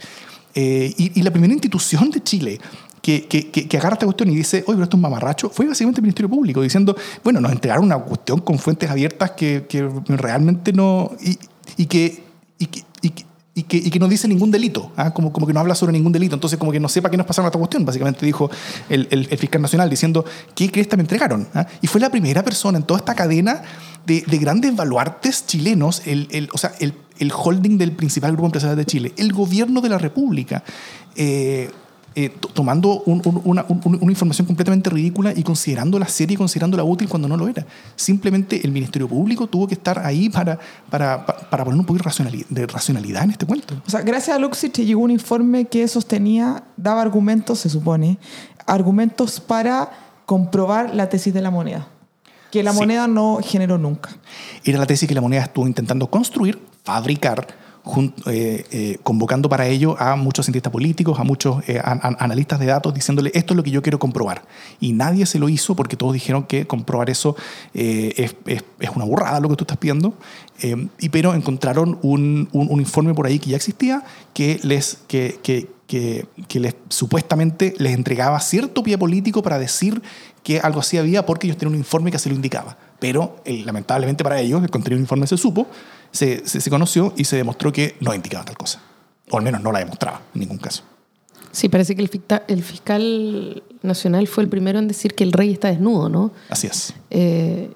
Eh, y la primera institución de Chile que, que, que, que agarra esta cuestión y dice, oye, pero esto es un mamarracho, fue básicamente el Ministerio Público, diciendo, bueno, nos entregaron una cuestión con fuentes abiertas que, realmente no... Y, y que... Y y y que, y que no dice ningún delito, ¿ah? como, como que no habla sobre ningún delito, entonces como que no sepa qué nos pasaron a esta cuestión, básicamente dijo el, el- el fiscal nacional diciendo, ¿qué cresta me entregaron? ¿Ah? Y fue la primera persona en toda esta cadena de, de grandes baluartes chilenos, el, el- o sea, el holding del principal grupo empresarial de Chile, el gobierno de la República, eh, eh, to- tomando un- un- una, un- una información completamente ridícula y considerándola seria y considerándola útil cuando no lo era. Simplemente el Ministerio Público tuvo que estar ahí para, para, pa- para poner un poco de racionalidad en este cuento. O sea, gracias a Luxich llegó un informe que sostenía, daba argumentos, se supone, argumentos para comprobar la tesis de la moneda. Que la Sí. moneda no generó nunca. Era la tesis que la moneda estuvo intentando construir, fabricar, eh, eh, convocando para ello a muchos cientistas políticos, a muchos eh, an- an- analistas de datos, diciéndole esto es lo que yo quiero comprobar. Y nadie se lo hizo porque todos dijeron que comprobar eso es, es- es una burrada lo que tú estás pidiendo. Y, pero encontraron un, informe por ahí que ya existía que les, que, que- que- les supuestamente les entregaba cierto pie político para decir que algo así había porque ellos tenían un informe que se lo indicaba. Pero lamentablemente para ellos el contenido del informe se supo, se, se- se conoció y se demostró que no indicaba tal cosa. O al menos no la demostraba en ningún caso. Sí, parece que el, ficta- el fiscal nacional fue el primero en decir que el rey está desnudo, ¿no? Así es. Eh,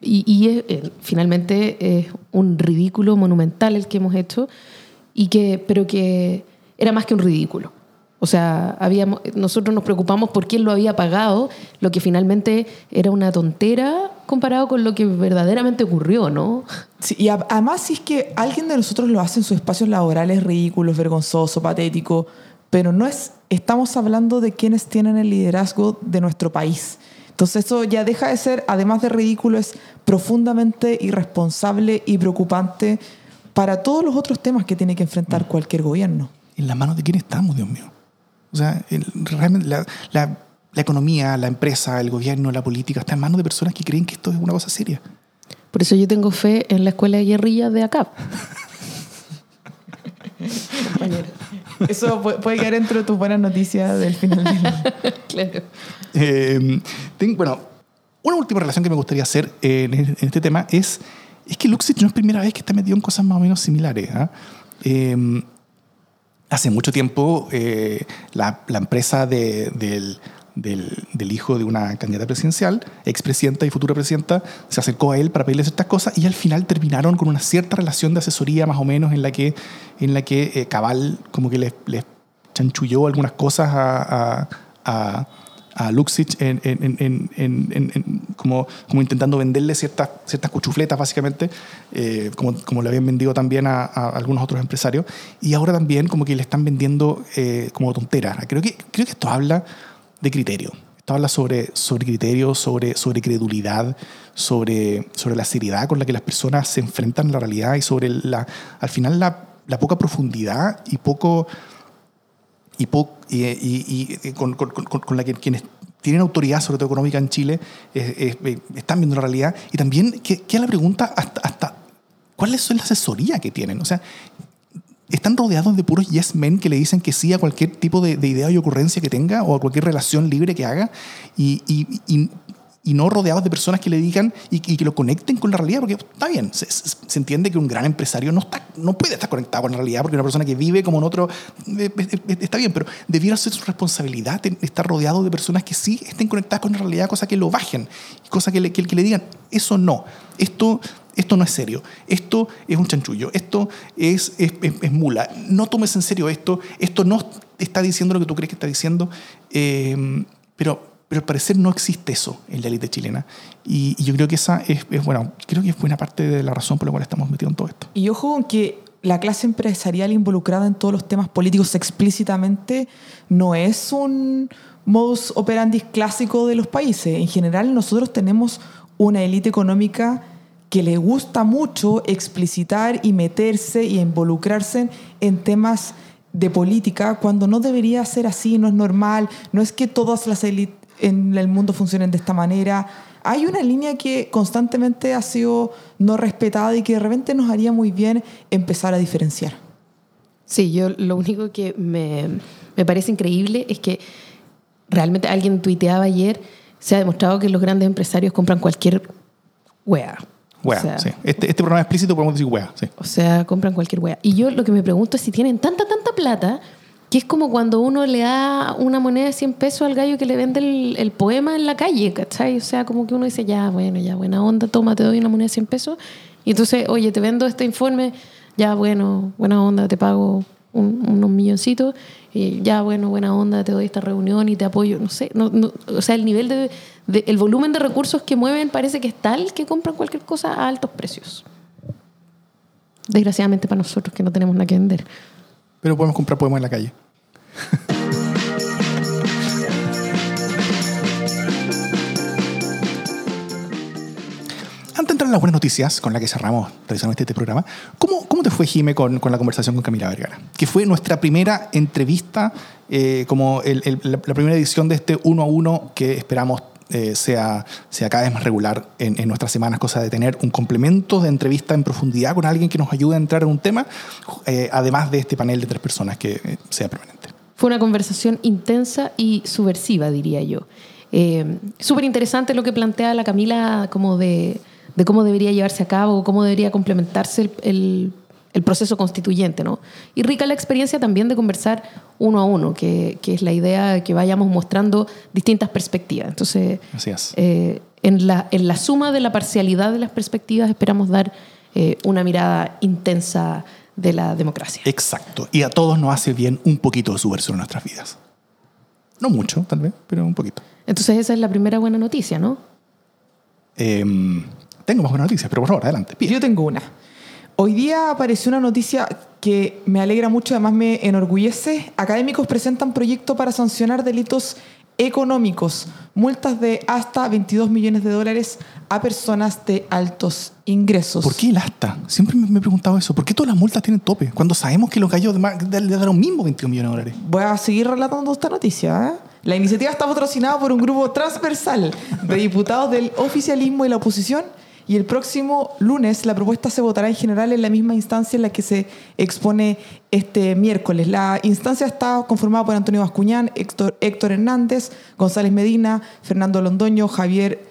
y y es- eh, finalmente es un ridículo monumental el que hemos hecho, y que, pero que era más que un ridículo. O sea, habíamos, nosotros nos preocupamos por quién lo había pagado, lo que finalmente era una tontera comparado con lo que verdaderamente ocurrió, ¿no? Sí, y a- además, si es que alguien de nosotros lo hace en sus espacios laborales ridículos, vergonzoso, patético, pero no es. Estamos hablando de quienes tienen el liderazgo de nuestro país. Entonces eso ya deja de ser, además de ridículo, es profundamente irresponsable y preocupante para todos los otros temas que tiene que enfrentar cualquier gobierno. ¿En las manos de quién estamos, Dios mío? O sea, el- realmente la, la- la economía, la empresa, el gobierno, la política está en manos de personas que creen que esto es una cosa seria. Por eso yo tengo fe en la escuela de guerrillas de acá. Eso pu- puede quedar dentro de tus buenas noticias del final del año. claro. Eh, ten- bueno, una última relación que me gustaría hacer en, en este tema es, es que Luxich no es primera vez que está metido en cosas más o menos similares. ¿ah? Eh, hace mucho tiempo eh, la, empresa de- del, hijo de una candidata presidencial, expresidenta y futura presidenta, se acercó a él para pedirle ciertas cosas y al final terminaron con una cierta relación de asesoría más o menos en la que, en la que eh, Cabal como que les, chanchulló algunas cosas a, a Luxich en, en- en- como, como intentando venderle ciertas, ciertas cuchufletas, básicamente, eh, como, como le habían vendido también a, a algunos otros empresarios. Y ahora también como que le están vendiendo eh, como tonteras. Creo que, creo que esto habla de criterio. Esto habla sobre, sobre criterio, sobre, sobre credulidad, sobre, sobre la seriedad con la que las personas se enfrentan a la realidad y sobre la, al final la, la poca profundidad y poco y, y, y con, con- con- con la que quienes tienen autoridad, sobre todo económica en Chile, eh, eh, están viendo la realidad. Y también, ¿qué queda la pregunta hasta, hasta cuál es la asesoría que tienen? O sea, están rodeados de puros yes men que le dicen que sí a cualquier tipo de, de idea y ocurrencia que tenga o a cualquier relación libre que haga y- y no rodeados de personas que le digan y, que lo conecten con la realidad, porque está bien, se, entiende que un gran empresario no, está, no puede estar conectado con la realidad porque una persona que vive como en otro, eh, eh, eh, está bien, pero debiera ser su responsabilidad estar rodeado de personas que sí estén conectadas con la realidad, cosa que lo bajen, cosa que le, que, le digan, eso no, esto esto no es serio, esto es un chanchullo, esto es, es, mula, no tomes en serio esto, esto no está diciendo lo que tú crees que está diciendo, pero, pero al parecer no existe eso en la élite chilena. Y, yo creo que esa es, bueno, creo que es buena parte de la razón por la cual estamos metidos en todo esto. Y ojo que la clase empresarial involucrada en todos los temas políticos explícitamente no es un modus operandi clásico de los países. En general, nosotros tenemos una élite económica que le gusta mucho explicitar y meterse y involucrarse en temas de política cuando no debería ser así, no es normal, no es que todas las élites en el mundo funcionen de esta manera. Hay una línea que constantemente ha sido no respetada y que de repente nos haría muy bien empezar a diferenciar. Sí, yo lo único que me, me parece increíble es que realmente alguien tuiteaba ayer, se ha demostrado que los grandes empresarios compran cualquier wea. Wea, o sea, sí. Este, este programa explícito podemos decir wea, sí. O sea, compran cualquier wea. Y yo lo que me pregunto es si tienen tanta, tanta plata que es como cuando uno le da una moneda de 100 pesos al gallo que le vende el, poema en la calle, ¿cachai? O sea, como que uno dice, ya, bueno, ya, buena onda, toma, te doy una moneda de 100 pesos. Y entonces, oye, te vendo este informe, ya, bueno, buena onda, te pago un- unos milloncitos. Y ya, bueno, buena onda, te doy esta reunión y te apoyo. No sé, no, no- o sea, el nivel de, de- el volumen de recursos que mueven parece que es tal que compran cualquier cosa a altos precios. Desgraciadamente para nosotros que no tenemos nada que vender. Pero podemos comprar poemas en la calle. Antes de entrar en las buenas noticias con las que cerramos tradicionalmente este programa, ¿cómo, cómo te fue, Jime, con, con la conversación con Camila Vergara? Que fue nuestra primera entrevista, eh, como la, la primera edición de este uno a uno que esperamos eh, sea, sea cada vez más regular en, nuestras semanas, cosa de tener un complemento de entrevista en profundidad con alguien que nos ayude a entrar en un tema, eh, además de este panel de tres personas que eh, sea permanente. Fue una conversación intensa y subversiva, diría yo. Súper interesante lo que plantea la Camila como de, cómo debería llevarse a cabo, cómo debería complementarse el- el proceso constituyente. ¿no? Y rica la experiencia también de conversar uno a uno, que, que es la idea de que vayamos mostrando distintas perspectivas. Entonces, Así es. eh, en, la, en la suma de la parcialidad de las perspectivas esperamos dar eh, una mirada intensa de la democracia. Exacto. Y a todos nos hace bien un poquito de subversión en nuestras vidas. No mucho, tal vez, pero un poquito. Entonces esa es la primera buena noticia, ¿no? Em, tengo más buenas noticias, pero por favor, adelante. pide. Yo tengo una. Hoy día apareció una noticia que me alegra mucho, además me enorgullece. Académicos presentan proyecto para sancionar delitos económicos multas de hasta 22 millones de dólares a personas de altos ingresos. ¿Por qué el hasta? Siempre me he preguntado eso. ¿Por qué todas las multas tienen tope? Cuando sabemos que los gallos le dieron mismo 21 millones de dólares. Voy a seguir relatando esta noticia. ¿eh? La iniciativa está patrocinada por un grupo transversal de diputados del oficialismo y la oposición. Y el próximo lunes la propuesta se votará en general en la misma instancia en la que se expone este miércoles. La instancia está conformada por Antonio Bascuñán, Héctor, Hernández, González Medina, Fernando Londoño, Javier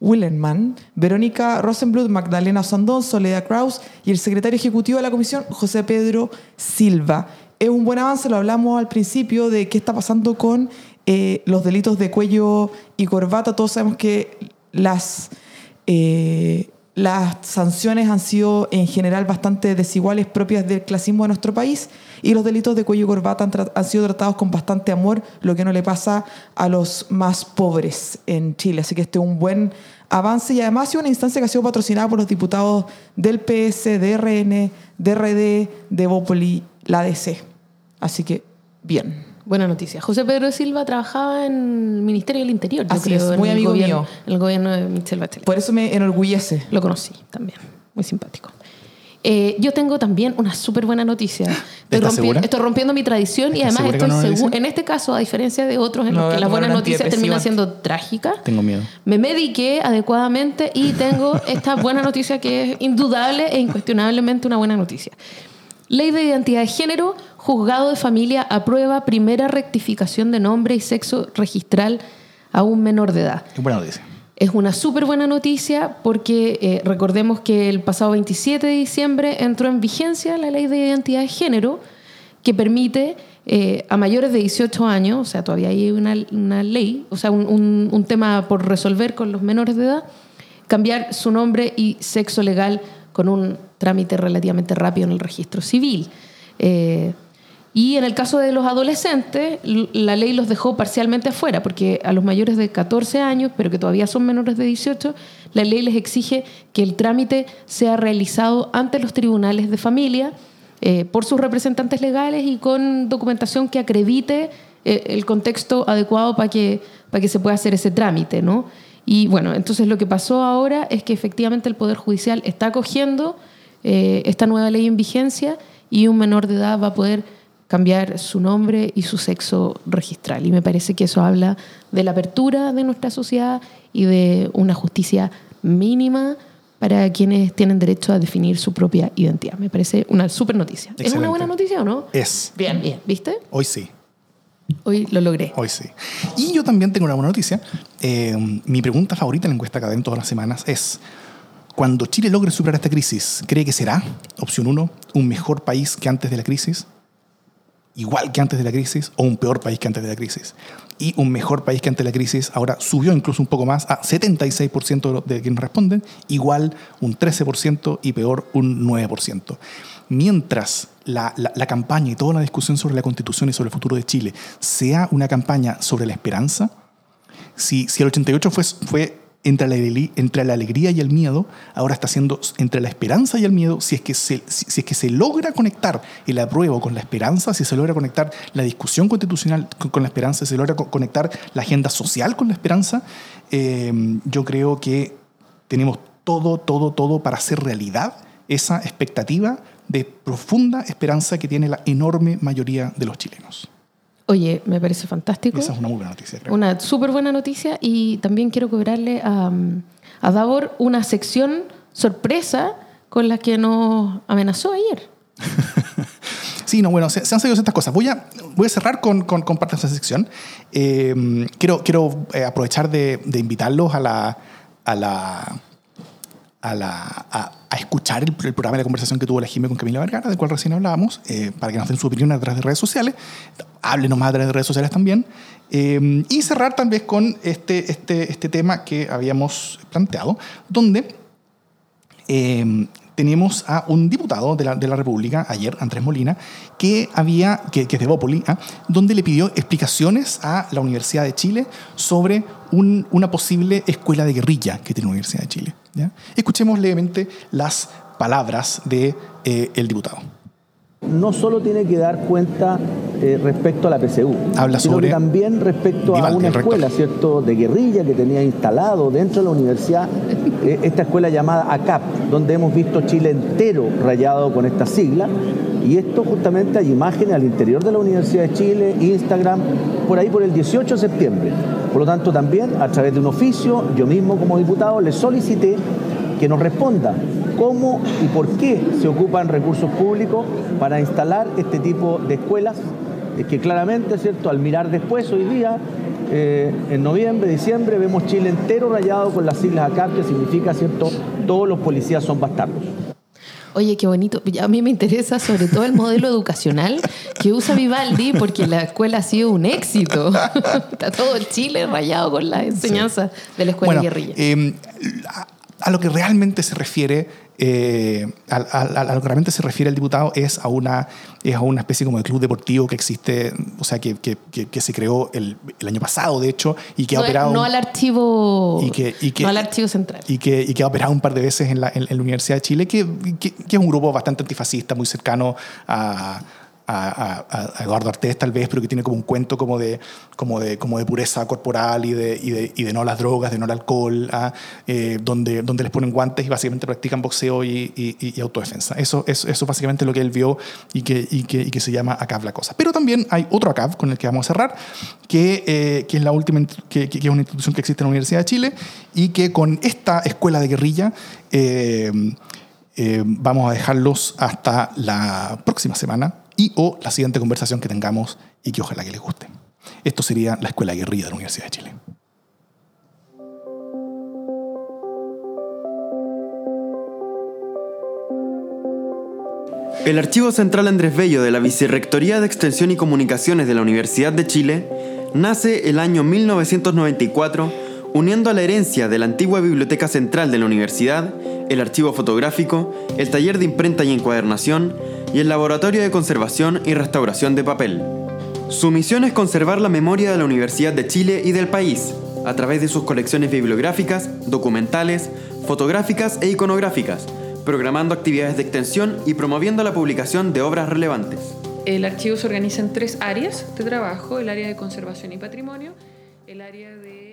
Willenman, Verónica Rosenblut, Magdalena Sandón, Soledad Kraus y el secretario ejecutivo de la comisión, José Pedro Silva. Es un buen avance, lo hablamos al principio de qué está pasando con eh, los delitos de cuello y corbata. Todos sabemos que las, eh, las sanciones han sido en general bastante desiguales propias del clasismo de nuestro país y los delitos de cuello y corbata han, han sido tratados con bastante amor, lo que no le pasa a los más pobres en Chile. Así que este es un buen avance y además sido una instancia que ha sido patrocinada por los diputados del PS, de RN, de RD, de Bópoli, la DC. Así que bien. Buena noticia. José Pedro Silva trabajaba en el Ministerio del Interior, yo Así creo, es, muy en el amigo gobierno, mío. En el gobierno de Michelle Bachelet. Por eso me enorgullece. Lo conocí también, muy simpático. Eh, yo tengo también una súper buena noticia. Estoy, rompiendo mi tradición y ¿Estás además estoy no dice? En este caso, a diferencia de otros en No, los que las buenas noticias terminan siendo trágicas, Tengo miedo. me mediqué adecuadamente y tengo esta buena noticia que es indudable e incuestionablemente una buena noticia. Ley de identidad de género, juzgado de familia aprueba primera rectificación de nombre y sexo registral a un menor de edad. Buena noticia. Es una súper buena noticia porque eh, recordemos que el pasado 27 de diciembre entró en vigencia la ley de identidad de género que permite eh, a mayores de 18 años, o sea, todavía hay una, una ley, o sea, un, un- un tema por resolver con los menores de edad, cambiar su nombre y sexo legal con un trámite relativamente rápido en el registro civil. Eh, y en el caso de los adolescentes, la ley los dejó parcialmente afuera, porque a los mayores de 14 años, pero que todavía son menores de 18, la ley les exige que el trámite sea realizado ante los tribunales de familia eh, por sus representantes legales y con documentación que acredite eh, el contexto adecuado para que, para que se pueda hacer ese trámite, ¿no? Y bueno, entonces lo que pasó ahora es que efectivamente el Poder Judicial está acogiendo eh, esta nueva ley en vigencia y un menor de edad va a poder cambiar su nombre y su sexo registral. Y me parece que eso habla de la apertura de nuestra sociedad y de una justicia mínima para quienes tienen derecho a definir su propia identidad. Me parece una súper noticia. ¿Es una buena noticia o no? Es. Bien, bien. ¿Viste? Hoy sí. Hoy lo logré. Hoy sí. Y yo también tengo una buena noticia. Eh, mi pregunta favorita en la encuesta Cadem todas las semanas es, cuando Chile logre superar esta crisis, ¿cree que será, opción uno, un mejor país que antes de la crisis? Igual que antes de la crisis o un peor país que antes de la crisis. Y un mejor país que antes de la crisis ahora subió incluso un poco más a 76% de, quienes responden, igual un 13% y peor un 9%. Mientras la, la- la campaña y toda la discusión sobre la constitución y sobre el futuro de Chile sea una campaña sobre la esperanza, si, si el 88 fue, fue entre, la, alegría- y el miedo, ahora está siendo entre la esperanza y el miedo, si es que se, si, es que se logra conectar el apruebo con la esperanza, si se logra conectar la discusión constitucional con, la esperanza, si se logra co- conectar la agenda social con la esperanza, eh, yo creo que tenemos todo, todo, todo para hacer realidad esa expectativa de profunda esperanza que tiene la enorme mayoría de los chilenos. Oye, me parece fantástico. Esa es una muy buena noticia, creo. Una súper buena noticia y también quiero cobrarle a, a Davor una sección sorpresa con la que nos amenazó ayer. Sí, no, bueno, se, se han salido ciertas cosas. Voy a, voy a cerrar con, con, con parte de esa sección. Eh, quiero quiero eh, aprovechar de, de invitarlos a la, a la, a, escuchar el, programa de conversación que tuvo la Jimé con Camila Vergara, del cual recién hablábamos, eh, para que nos den su opinión a través de redes sociales. Háblenos más a través de redes sociales también. Eh, y cerrar también con este, este, este tema que habíamos planteado, donde eh, tenemos a un diputado de la, de la República, ayer, Andrés Molina, que, había, que, es de Bópoli, ¿ah? donde le pidió explicaciones a la Universidad de Chile sobre un- una posible escuela de guerrilla que tiene la Universidad de Chile. Escuchemos levemente las palabras del de, eh, diputado. No solo tiene que dar cuenta eh, respecto a la PCU, Habla sino sobre que también respecto Vivaldi, a una escuela, ¿cierto?, de guerrilla que tenía instalado dentro de la universidad, eh, esta escuela llamada ACAP, donde hemos visto Chile entero rayado con esta sigla. Y esto justamente hay imágenes al interior de la Universidad de Chile, Instagram, por ahí por el 18 de septiembre. Por lo tanto, también a través de un oficio, yo mismo como diputado le solicité que nos responda cómo y por qué se ocupan recursos públicos para instalar este tipo de escuelas, Es que claramente, ¿cierto? Al mirar después, hoy día, eh, en noviembre, diciembre, vemos Chile entero rayado con las siglas ACAP, que significa, ¿cierto? Todos los policías son bastardos. Oye, qué bonito. A mí me interesa sobre todo el modelo educacional que usa Vivaldi porque la escuela ha sido un éxito. Está todo el Chile rayado con la enseñanza de la escuela Bueno, guerrilla. eh, a, a lo que realmente se refiere, eh, a, a- a lo que realmente se refiere el diputado es a una, es a una especie como de club deportivo que existe, o sea, que, que- que- que se creó el, el año pasado, de hecho, y que ha no, operado... no al archivo y que- y no al archivo central. y que, y que ha operado un par de veces en la, en- en la Universidad de Chile, que es un grupo bastante antifascista, muy cercano a, a- a- Eduardo Artés tal vez, pero que tiene como un cuento como de, como de, como de pureza corporal y de, y, de, y de no las drogas, de no al alcohol, ah, eh, donde, donde les ponen guantes y básicamente practican boxeo y, y- autodefensa. Eso, eso, eso es básicamente lo que él vio y que, y que, que se llama ACAV la cosa. Pero también hay otro ACAV con el que vamos a cerrar, que, eh, que es la última, que- que es una institución que existe en la Universidad de Chile y que con esta escuela de guerrilla eh, eh, vamos a dejarlos hasta la próxima semana y o la siguiente conversación que tengamos y que ojalá que les guste. Esto sería la Escuela Guerrilla de la Universidad de Chile. El Archivo Central Andrés Bello de la Vicerrectoría de Extensión y Comunicaciones de la Universidad de Chile nace el año 1994 uniendo a la herencia de la antigua Biblioteca Central de la Universidad, el archivo fotográfico, el taller de imprenta y encuadernación y el laboratorio de conservación y restauración de papel. Su misión es conservar la memoria de la Universidad de Chile y del país, a través de sus colecciones bibliográficas, documentales, fotográficas e iconográficas, programando actividades de extensión y promoviendo la publicación de obras relevantes. El archivo se organiza en tres áreas de trabajo, el área de conservación y patrimonio, el área de...